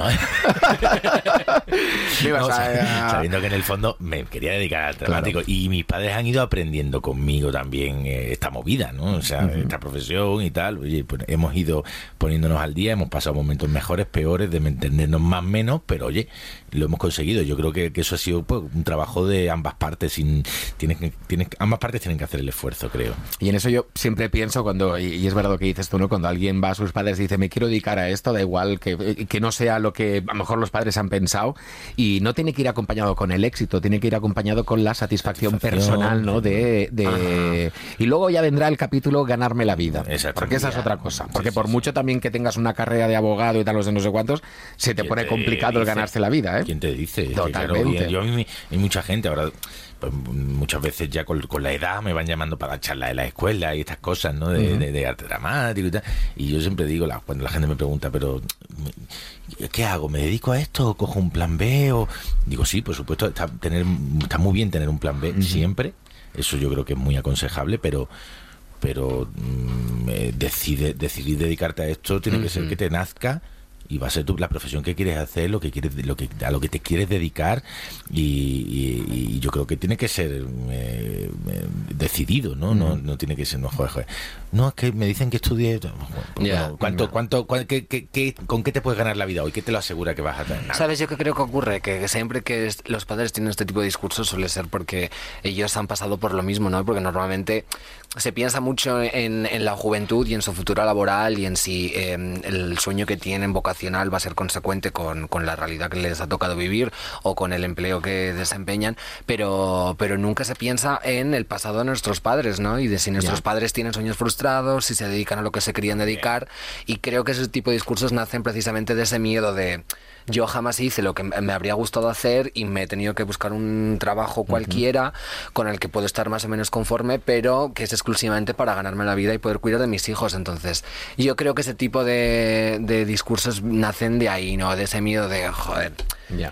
sabiendo que en el fondo me quería dedicar al dramático. Y mis padres han ido aprendiendo conmigo también eh, esta movida, ¿no? O sea, esta profesión y tal. Oye, pues hemos ido poniéndonos al día, hemos pasado momentos mejores, peores, de entendernos más menos, pero oye, lo hemos conseguido. Yo creo que, eso ha sido pues, un trabajo de ambas partes. Sin, tienes, tienes, ambas partes tienen que hacer el esfuerzo, creo. Y en eso yo siempre pienso cuando, y, es verdad lo que dices tú, ¿no? Cuando alguien va a sus padres y dice, me quiero dedicar a esto, da igual que, que no sea lo que a lo mejor los padres han pensado, y no tiene que ir acompañado con el éxito, tiene que ir acompañado con la satisfacción, personal, ¿no? De, de... Y luego ya vendrá el capítulo ganarme la vida. Porque esa es otra cosa. Porque por mucho también que tengas una carrera de abogado y tal, no sé cuántos, se te pone complicado el ganarse la vida, ¿eh? ¿Quién te dice? Totalmente. yo, a mí, hay mucha gente ahora pues, muchas veces ya con, la edad me van llamando para charlas de la escuela y estas cosas, ¿no? De, arte dramático y tal. Y yo siempre digo, cuando la gente me pregunta, pero ¿qué hago? ¿Me dedico a esto o cojo un plan B? O digo, sí, por supuesto, está, tener, está muy bien tener un plan B siempre. Eso yo creo que es muy aconsejable, pero pero mm, eh, decide, decidir dedicarte a esto tiene que ser que te nazca y va a ser tu, la profesión que quieres hacer, lo que quieres, lo que, a lo que te quieres dedicar y, yo creo que tiene que ser eh, eh, decidido, ¿no? ¿no? No tiene que ser, no, joder, No, es que me dicen que estudie... ¿cuánto, cuánto, qué, ¿Con qué te puedes ganar la vida hoy? ¿Qué te lo asegura que vas a tener? ¿Sabes? Yo creo que ocurre que siempre que los padres tienen este tipo de discursos suele ser porque ellos han pasado por lo mismo, ¿no? Porque normalmente se piensa mucho en, la juventud y en su futuro laboral y en si em, el sueño que tienen vocacional va a ser consecuente con, la realidad que les ha tocado vivir o con el empleo que desempeñan, pero, pero nunca se piensa en el pasado de nuestros padres, ¿no? Y de si nuestros padres tienen sueños frustrados, si se dedican a lo que se querían dedicar. Y creo que ese tipo de discursos nacen precisamente de ese miedo de yo jamás hice lo que me habría gustado hacer y me he tenido que buscar un trabajo cualquiera con el que puedo estar más o menos conforme, pero que es exclusivamente para ganarme la vida y poder cuidar de mis hijos. Entonces, yo creo que ese tipo de, de discursos nacen de ahí, ¿no? De ese miedo de, joder,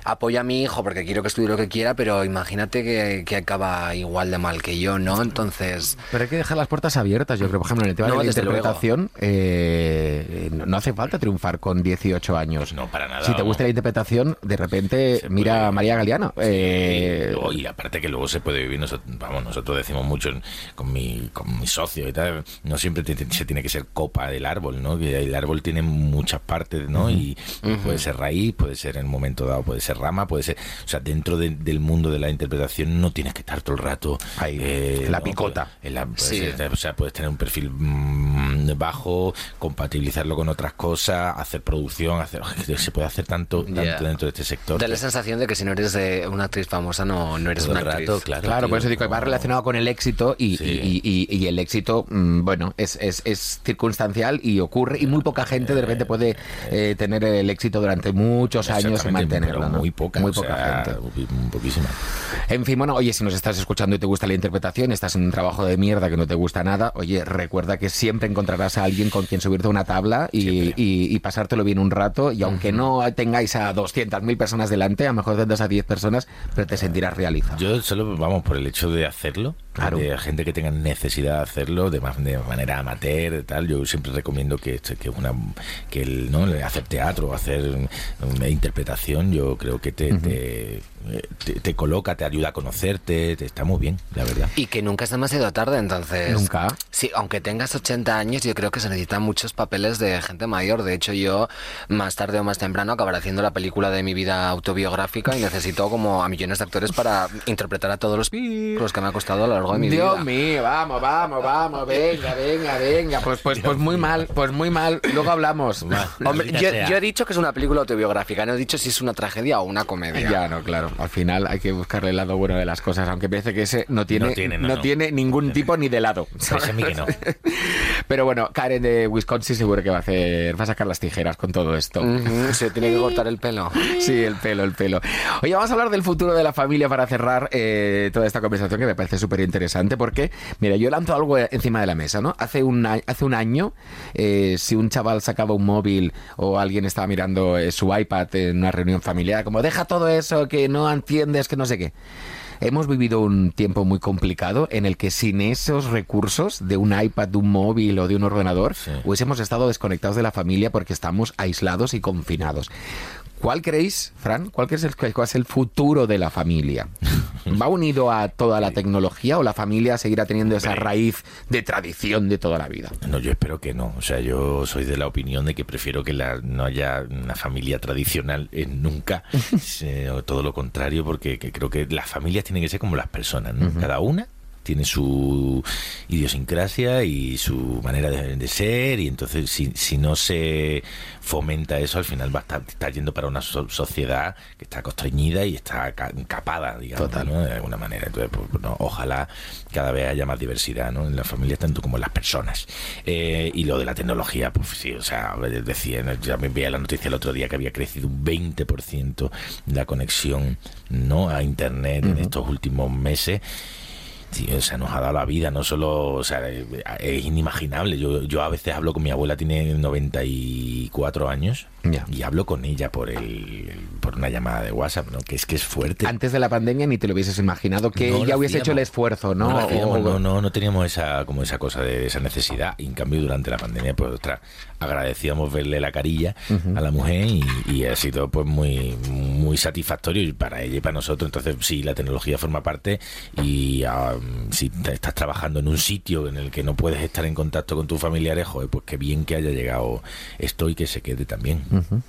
apoya a mi hijo porque quiero que estudie lo que quiera, pero imagínate que, que, acaba igual de mal que yo, ¿no? Entonces... Pero hay que dejar las puertas abiertas, yo creo, por ejemplo, en el tema de la interpretación, eh, no hace falta triunfar con 18 años. no, para nada. Si te gusta la interpretación, de repente mira a María Galeano. Eh, y, aparte que luego se puede vivir, nosotros, vamos, nosotros decimos mucho con, mi, con mi socio y tal, no siempre se tiene que ser copa del árbol, ¿no? Que el árbol tiene muchas partes, ¿no? Y puede ser raíz, puede ser en un momento dado puede ser rama, puede ser. O sea, dentro del mundo de la interpretación no tienes que estar todo el rato. Ahí, eh, la picota. o sea, puedes tener un perfil mm, bajo, compatibilizarlo con otras cosas, hacer producción, hacer (laughs) se puede hacer tanto, tanto dentro de este sector. Da la sensación de que si no eres de una actriz famosa, no, no eres una actriz. claro, claro por eso digo que va relacionado con el éxito y, y, el éxito, mm, bueno, es, es, es, circunstancial y ocurre y muy poca gente de repente puede eh, tener el éxito durante muchos años y mantenerlo muy poca. Muy poca gente. Poquísima. En fin, bueno, oye, si nos estás escuchando y te gusta la interpretación, estás en un trabajo de mierda que no te gusta nada, oye, recuerda que siempre encontrarás a alguien con quien subirte una tabla y, pasártelo bien un rato. Y aunque no tengáis a 200.000 personas delante, a lo mejor tendrás a 10 personas, pero te sentirás realizado. Yo solo, vamos, por el hecho de hacerlo, Claro. de gente que tenga necesidad de hacerlo de, de manera amateur tal yo siempre recomiendo que que una que el no hacer teatro hacer una interpretación yo creo que te, te, coloca te ayuda a conocerte te, está muy bien la verdad. Y que nunca es demasiado tarde entonces. Nunca. Sí aunque tengas 80 años yo creo que se necesitan muchos papeles de gente mayor. De hecho yo más tarde o más temprano acabaré haciendo la película de mi vida autobiográfica y necesito como a millones de actores para interpretar a todos los los que me ha costado la Dios mío, vamos, vamos, vamos, venga, venga, venga. Pues, pues, pues muy mal, pues muy mal. Luego hablamos. Hombre, yo, he dicho que es una película autobiográfica, no he dicho si es una tragedia o una comedia. Ya, no, claro. Al final hay que buscarle el lado bueno de las cosas, aunque parece que ese no tiene, no tiene, ningún tipo ni de lado. (laughs) Pero bueno, Karen de Wisconsin seguro que va a hacer, va a sacar las tijeras con todo esto. Se tiene que cortar el pelo. (laughs) Sí, el pelo, el pelo. Oye, vamos a hablar del futuro de la familia para cerrar eh, toda esta conversación que me parece súper interesante porque, mira, yo lanzo algo encima de la mesa, ¿no? Hace un, hace un año, eh, si un chaval sacaba un móvil o alguien estaba mirando eh, su iPad en una reunión familiar, como deja todo eso, que no entiendes, que no sé qué. Hemos vivido un tiempo muy complicado en el que sin esos recursos de un iPad, de un móvil o de un ordenador, hubiésemos estado desconectados de la familia porque estamos aislados y confinados. ¿Cuál creéis, Fran? ¿Cuál es el, cuál es el futuro de la familia? ¿Va unido a toda la tecnología o la familia seguirá teniendo esa raíz de tradición de toda la vida? No, yo espero que no. O sea, yo soy de la opinión de que prefiero que la, no haya una familia tradicional en nunca, (laughs) o todo lo contrario, porque creo que las familias tienen que ser como las personas, ¿no? Cada una tiene su idiosincrasia y su manera de, ser y entonces si, si, no se fomenta eso al final va a estar, yendo para una sociedad que está constreñida y está encapada digamos de alguna manera. Entonces pues, pues, ojalá cada vez haya más diversidad ¿no? en las familias tanto como en las personas. Eh, y lo de la tecnología pues sí o sea decía ya me veía la noticia el otro día que había crecido un 20% la conexión no a internet en estos últimos meses Sí, o sea, nos ha dado la vida, no solo, o sea, es inimaginable. Yo, yo a veces hablo con mi abuela, tiene 94 años, y hablo con ella por el por una llamada de WhatsApp, ¿no? Que es que es fuerte. Antes de la pandemia ni te lo hubieses imaginado que ella hubiese hecho el esfuerzo, ¿no? No, no, no, teníamos esa como esa cosa de esa necesidad. Y en cambio durante la pandemia, pues ostras, agradecíamos verle la carilla a la mujer y, ha sido pues muy muy satisfactorio para ella y para nosotros. Entonces sí, la tecnología forma parte y ah, si estás trabajando en un sitio en el que no puedes estar en contacto con tus familiares, joder, pues qué bien que haya llegado esto y que se quede también.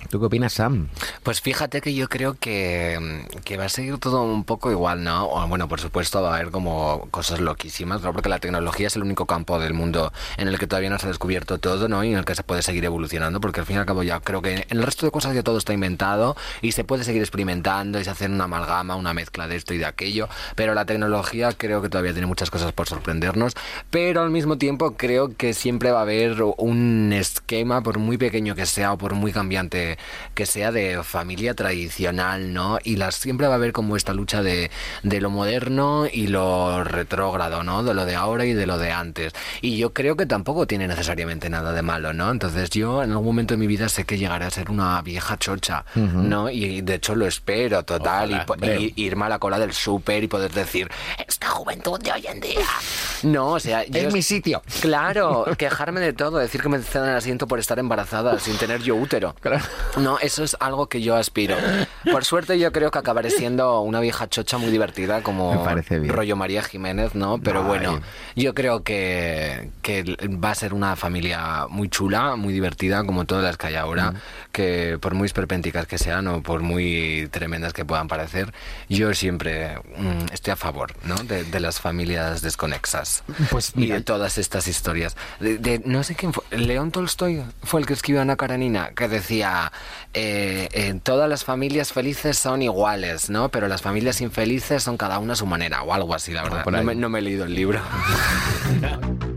¿Tú qué opinas, Sam? Pues fíjate que yo creo que, que, va a seguir todo un poco igual, ¿no? bueno, por supuesto va a haber como cosas loquísimas, ¿no? Porque la tecnología es el único campo del mundo en el que todavía no se ha descubierto todo, ¿no? Y en el que se puede seguir evolucionando, porque al fin y al cabo ya creo que en el resto de cosas ya todo está inventado y se puede seguir experimentando y se hace una amalgama, una mezcla de esto y de aquello, pero la tecnología creo que todavía tiene muchas cosas por sorprendernos, pero al mismo tiempo creo que siempre va a haber un esquema, por muy pequeño que sea o por muy cambiante que sea, de familia tradicional, ¿no? Y las, siempre va a haber como esta lucha de, de lo moderno y lo retrógrado, ¿no? De lo de ahora y de lo de antes. Y yo creo que tampoco tiene necesariamente nada de malo, ¿no? Entonces yo en algún momento de mi vida sé que llegaré a ser una vieja chocha, ¿no? Y de hecho lo espero total y, irme a la cola del súper y poder decir, esta juventud de hoy en día. No, o sea, es mi sitio. Claro, quejarme de todo, decir que me cedan el asiento por estar embarazada sin tener yo útero. No, eso es algo que yo aspiro. Por suerte yo creo que acabaré siendo una vieja chocha muy divertida como rollo María Jiménez, ¿no? Pero bueno, yo creo que, que va a ser una familia muy chula, muy divertida, como todas las que hay ahora, mm. que por muy esperpénticas que sean o por muy tremendas que puedan parecer, yo siempre mm, estoy a favor ¿no? de, las familias desconexas pues, y de todas estas historias. De, no sé quién fue, León Tolstoy fue el que escribió Ana Karanina, que decía, eh, eh, todas las familias felices son iguales, ¿no? pero las familias infelices son cada una a su manera, o algo así, la verdad. no me he leído el libro. (laughs)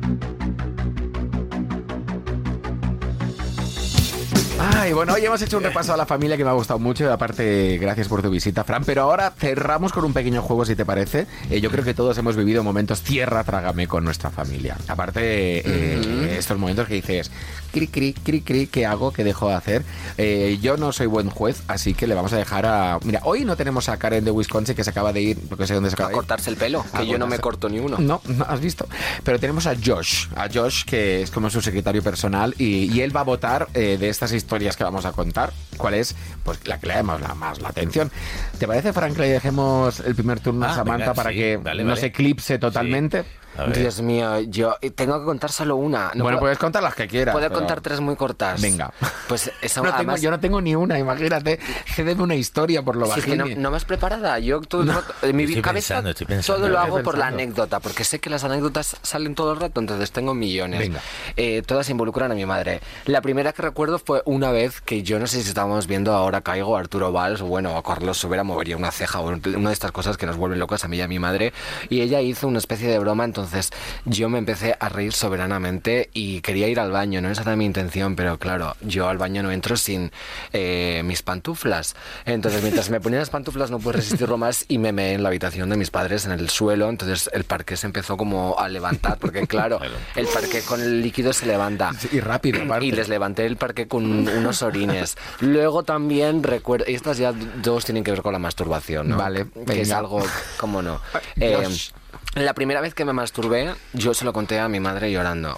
Ay, bueno, hoy hemos hecho un repaso a la familia que me ha gustado mucho y aparte, gracias por tu visita, Fran. Pero ahora cerramos con un pequeño juego, si te parece. Eh, yo creo que todos hemos vivido momentos tierra, trágame con nuestra familia. Aparte, eh, estos momentos que dices, cri, cri, cri, cri, ¿qué hago? ¿Qué dejo de hacer? Eh, yo no soy buen juez, así que le vamos a dejar a... Mira, hoy no tenemos a Karen de Wisconsin que se acaba de ir, porque sé dónde se acaba a cortarse el pelo, que yo no me corto ni uno. No, no has visto. Pero tenemos a Josh, a Josh que es como su secretario personal y, él va a votar de estas historias que vamos a contar. ¿Cuál es? Pues la que le damos la, más la atención. ¿Te parece, Frank, que le dejemos el primer turno a ah, Samantha para que no se eclipse totalmente? Dios mío, yo tengo que contar solo una. bueno, puedes contar las que quieras. Puedo contar tres muy cortas. Venga. Pues eso, (laughs) no yo no tengo ni una, imagínate. Cédeme una historia por lo bajo. no, no, me has preparada. Yo todo, en mi cabeza todo lo hago por la anécdota, porque sé que las anécdotas salen todo el rato, entonces tengo millones. Venga. Eh, todas involucran a mi madre. La primera que recuerdo fue una vez que yo no sé si estábamos viendo ahora Caigo, Arturo Valls, o bueno, a Carlos Sobera movería una ceja, o una de estas cosas que nos vuelven locas a mí y a mi madre, y ella hizo una especie de broma, entonces entonces yo me empecé a reír soberanamente y quería ir al baño, no esa era mi intención, pero claro, yo al baño no entro sin eh, mis pantuflas. Entonces mientras me ponía las pantuflas no pude resistirlo más y me meé en la habitación de mis padres en el suelo, entonces el parque se empezó como a levantar, porque claro, el parque con el líquido se levanta. Y rápido, Y les levanté el parque con unos orines. Luego también recuerdo, y estas ya dos tienen que ver con la masturbación, ¿no? Vale, que es algo, ¿cómo no? Eh, la primera vez que me masturbé, yo se lo conté a mi madre llorando.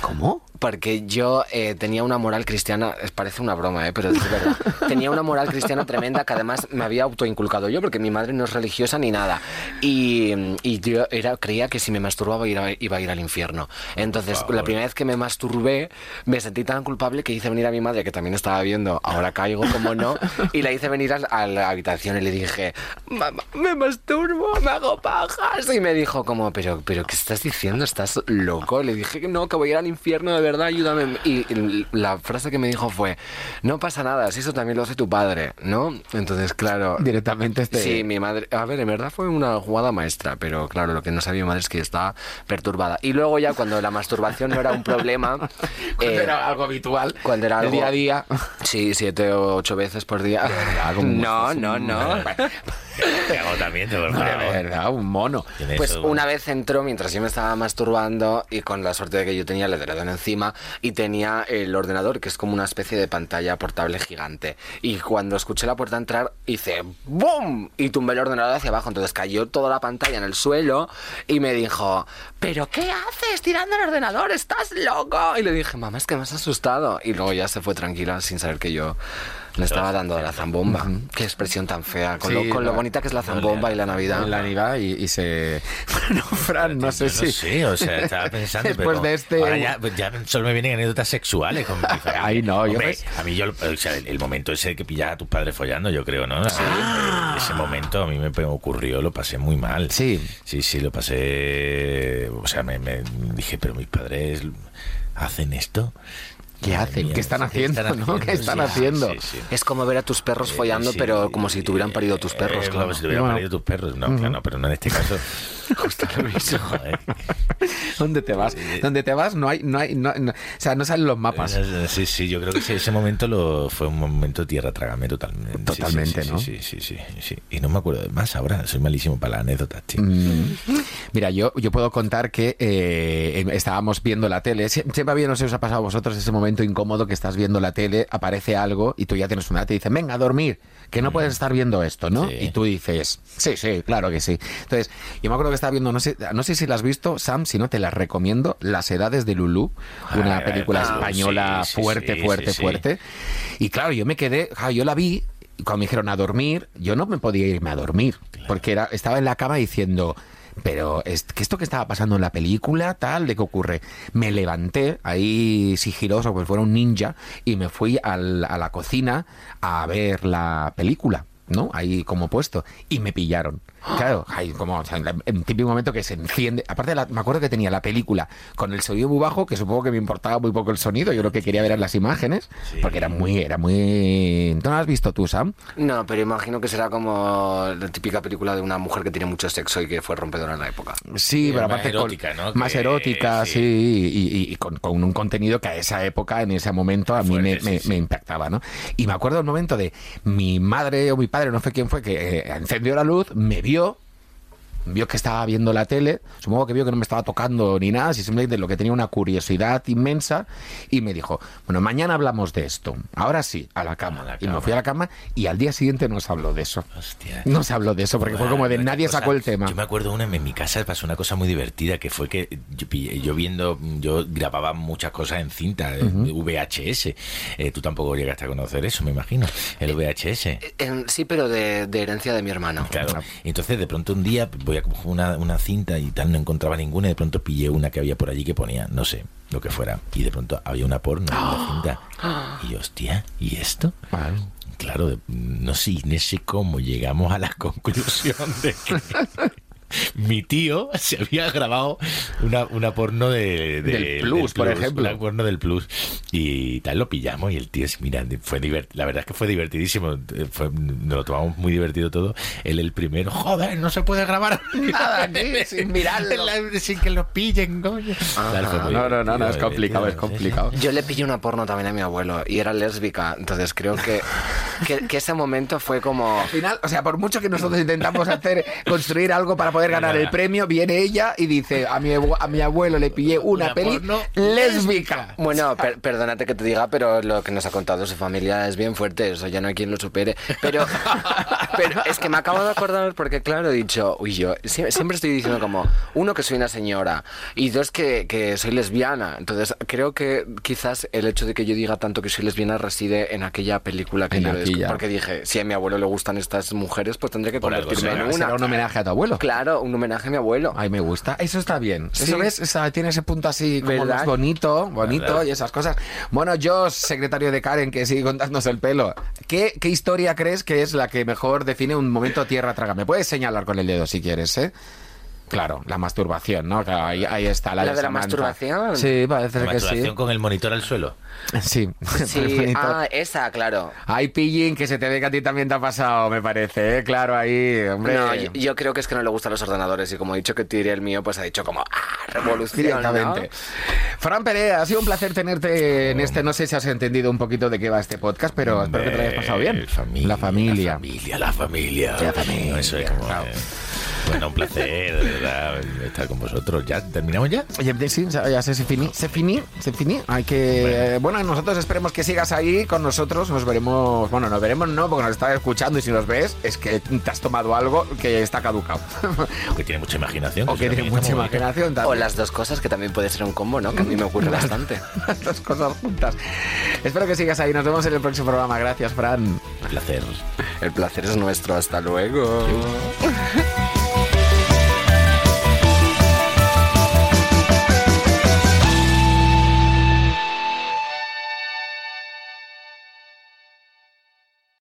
¿Cómo? Porque yo eh, tenía una moral cristiana, parece una broma, ¿eh? pero es verdad, (laughs) tenía una moral cristiana tremenda que además me había autoinculcado yo, porque mi madre no es religiosa ni nada. Y, y yo era, creía que si me masturbaba iba, iba a ir al infierno. Entonces, la primera vez que me masturbé, me sentí tan culpable que hice venir a mi madre, que también estaba viendo, ahora caigo, como no, y la hice venir a, la habitación y le dije, mamá, me masturbo, me hago pajas. Y me dijo como, pero, pero ¿qué estás diciendo? ¿Estás loco? Le dije que no, que voy a ir al infierno de verdad, ayúdame. Y la frase que me dijo fue, no pasa nada, si eso también lo hace tu padre, ¿no? Entonces, claro... Directamente este... Sí, mi madre... A ver, en verdad fue una jugada maestra, pero claro, lo que no sabía mi madre es que estaba perturbada. Y luego ya cuando la masturbación no era un problema... (laughs) cuando eh, era algo habitual. Cuando era algo... día a día. Sí, siete o ocho veces por día. (laughs) no, no, no. agotamiento, por verdad, un mono. Pues una vez entró mientras yo me estaba masturbando y con la suerte de que yo tenía el edredón encima y tenía el ordenador que es como una especie de pantalla portable gigante. Y cuando escuché la puerta entrar hice ¡BOOM! Y tumbé el ordenador hacia abajo. Entonces cayó toda la pantalla en el suelo y me dijo ¿Pero qué haces tirando el ordenador? ¡Estás loco! Y le dije, mamá, es que me has asustado. Y luego ya se fue tranquila sin saber que yo le estaba dando la zambomba. Qué expresión tan fea. Con, lo, bonita que es la zambomba y la Navidad. La Navidad y, se. (laughs) Bueno, Fran, no sé si. Sí, o sea, estaba (laughs) pensando. Después de este. Ahora ya, ya, solo me vienen anécdotas sexuales. Con Ay, no, yo. A mí, yo. O sea, el, momento ese que pillaba a tus padres follando, yo creo, ¿no? Ah. Ese momento a mí me ocurrió, lo pasé muy mal. Sí. Sí, sí, lo pasé. O sea, me, me dije, pero mis padres hacen esto ¿Qué hacen? ¿Qué están haciendo? ¿no? ¿Qué están haciendo? Es como ver a tus perros follando, pero como si tuvieran parido tus perros. Eh, como si tuvieran parido tus perros. No, no, pero no en este caso. (laughs) Justo lo mismo. (laughs) ¿Dónde te vas? ¿Dónde te vas? No hay, no hay, no, o sea, no salen los mapas. Sí, sí, yo creo que ese, momento lo, fue un momento tierra trágame totalmente. Totalmente, ¿no? Sí, sí, sí, sí, Y no me acuerdo de más ahora. Soy malísimo para la anécdota, tío. Mm. Mira, yo, yo puedo contar que eh, estábamos viendo la tele. Siempre había, no sé os ha pasado a vosotros ese momento incómodo que estás viendo la tele, aparece algo y tú ya tienes una edad y dices, venga a dormir, que no puedes estar viendo esto, ¿no? Y tú dices, sí, sí, claro que sí. Entonces, yo me acuerdo que estaba viendo, no sé, no sé si la has visto, Sam, si no te las recomiendo, Las Edades de Lulú, una película española fuerte, fuerte, fuerte. Y claro, yo me quedé, yo la vi cuando me dijeron a dormir, yo no me podía irme a dormir, porque era, estaba en la cama diciendo, pero es que esto que estaba pasando en la película, tal, ¿de qué ocurre? Me levanté ahí sigiloso, pues fuera un ninja, y me fui a la cocina a ver la película. ¿no? Ahí como puesto. Y me pillaron. Claro, hay como en típico momento que se enciende. Aparte, me acuerdo que tenía la película con el sonido muy bajo, que supongo que me importaba muy poco el sonido. Yo lo que quería ver las imágenes, porque era muy, era muy. ¿Tú no has visto tú, Sam? No, pero imagino que será como la típica película de una mujer que tiene mucho sexo y que fue rompedora en la época. Sí, pero aparte. Más erótica, ¿no? Más erótica, sí, y, con, un contenido que a esa época, en ese momento, a mí me, ¿no? Y me acuerdo el momento de mi madre o mi padre, no sé quién fue, que eh, encendió la luz, me vio vio que estaba viendo la tele, supongo que vio que no me estaba tocando ni nada, simplemente lo que tenía una curiosidad inmensa y me dijo, bueno, mañana hablamos de esto, ahora sí, a la cama. Y me fui a la cama y al día siguiente no se habló de eso. No se habló de eso porque fue como de nadie sacó el tema. Yo me acuerdo una, en mi casa pasó una cosa muy divertida que fue que yo, viendo, yo grababa muchas cosas en cinta, VHS. Eh, tú tampoco llegaste a conocer eso, me imagino, el VHS. Eh, sí, pero de, herencia de mi hermano. Claro. Entonces de pronto un día voy una, una cinta y tal, no encontraba ninguna y de pronto pillé una que había por allí que ponía, no sé, lo que fuera. Y de pronto había una porno en la (gasps) cinta. Y hostia, ¿y esto? Claro, no sé, no sé cómo llegamos a la (laughs) conclusión de que (laughs) mi tío se había grabado una, una porno de, del, plus, por ejemplo. Una porno del Plus. Y tal, lo pillamos y el tío, mira, fue La verdad es que fue divertidísimo. Fue, nos lo tomamos muy divertido todo. Él el primero, joder, no se puede grabar (laughs) nada (laughs) aquí sin mirarlo. sin que lo pillen, coño. no, no, no, no, es complicado, es complicado. Yo le pillé una porno también a mi abuelo y era lésbica. Entonces creo que, que, que ese momento fue como... Al final, o sea, por mucho que nosotros intentamos hacer, construir algo para poder ganar el premio, viene ella y dice, a mi, a mi abuelo le pillé una, peli lésbica. Bueno, perdónate que te diga, pero lo que nos ha contado su familia es bien fuerte, eso ya no hay quien lo supere. Pero, (laughs) pero es que me acabo de acordar porque, claro, he dicho, uy, yo siempre estoy diciendo como, uno, que soy una señora, y dos, que, que soy lesbiana. Entonces, creo que quizás el hecho de que yo diga tanto que soy lesbiana reside en aquella película que yo Porque dije, si a mi abuelo le gustan estas mujeres, pues tendré que convertirme en una. un homenaje a tu abuelo. Claro, un homenaje a mi abuelo. Ay, me gusta. Eso está bien. Eso ves, tiene ese punto así como bonito, bonito y esas cosas. Bueno, yo, secretario de Karen, que sigue contándonos el pelo, ¿qué, ¿qué historia crees que es la que mejor define un momento tierra traga? Me puedes señalar con el dedo si quieres, ¿eh? Claro, la masturbación, ¿no? ahí, está la, ¿La de, la masturbación. Sí, parece la que sí. con el monitor al suelo. Sí. sí. (laughs) ah, esa, claro. Hay pillín que se te ve que a ti también te ha pasado, me parece, ¿eh? Claro, ahí, hombre. No, yo, creo que es que no le gustan los ordenadores y como he dicho que tiré el mío, pues ha dicho como, ah, revolución, ¿no? Fran Perea, ha sido un placer tenerte en este, no sé si has entendido un poquito de qué va este podcast, pero espero que te lo hayas pasado bien. la familia. La familia, la familia. La familia. eso es como... Bueno, un placer, de verdad, estar con vosotros. ¿Ya terminamos ya? Sí, ya se, se finí, se finí, se finí. Hay que... Bueno. nosotros esperemos que sigas ahí con nosotros. Nos veremos... Bueno, nos veremos no, porque nos estás escuchando y si nos ves es que te has tomado algo que está caducado. O (laughs) que tiene mucha imaginación. O que tiene mucha imaginación también. O las dos cosas, que también puede ser un combo, ¿no? Que a mí me ocurre (laughs) bastante. Las dos cosas juntas. Espero que sigas ahí. Nos vemos en el próximo programa. Gracias, Fran. Un placer. El placer es nuestro. Hasta luego.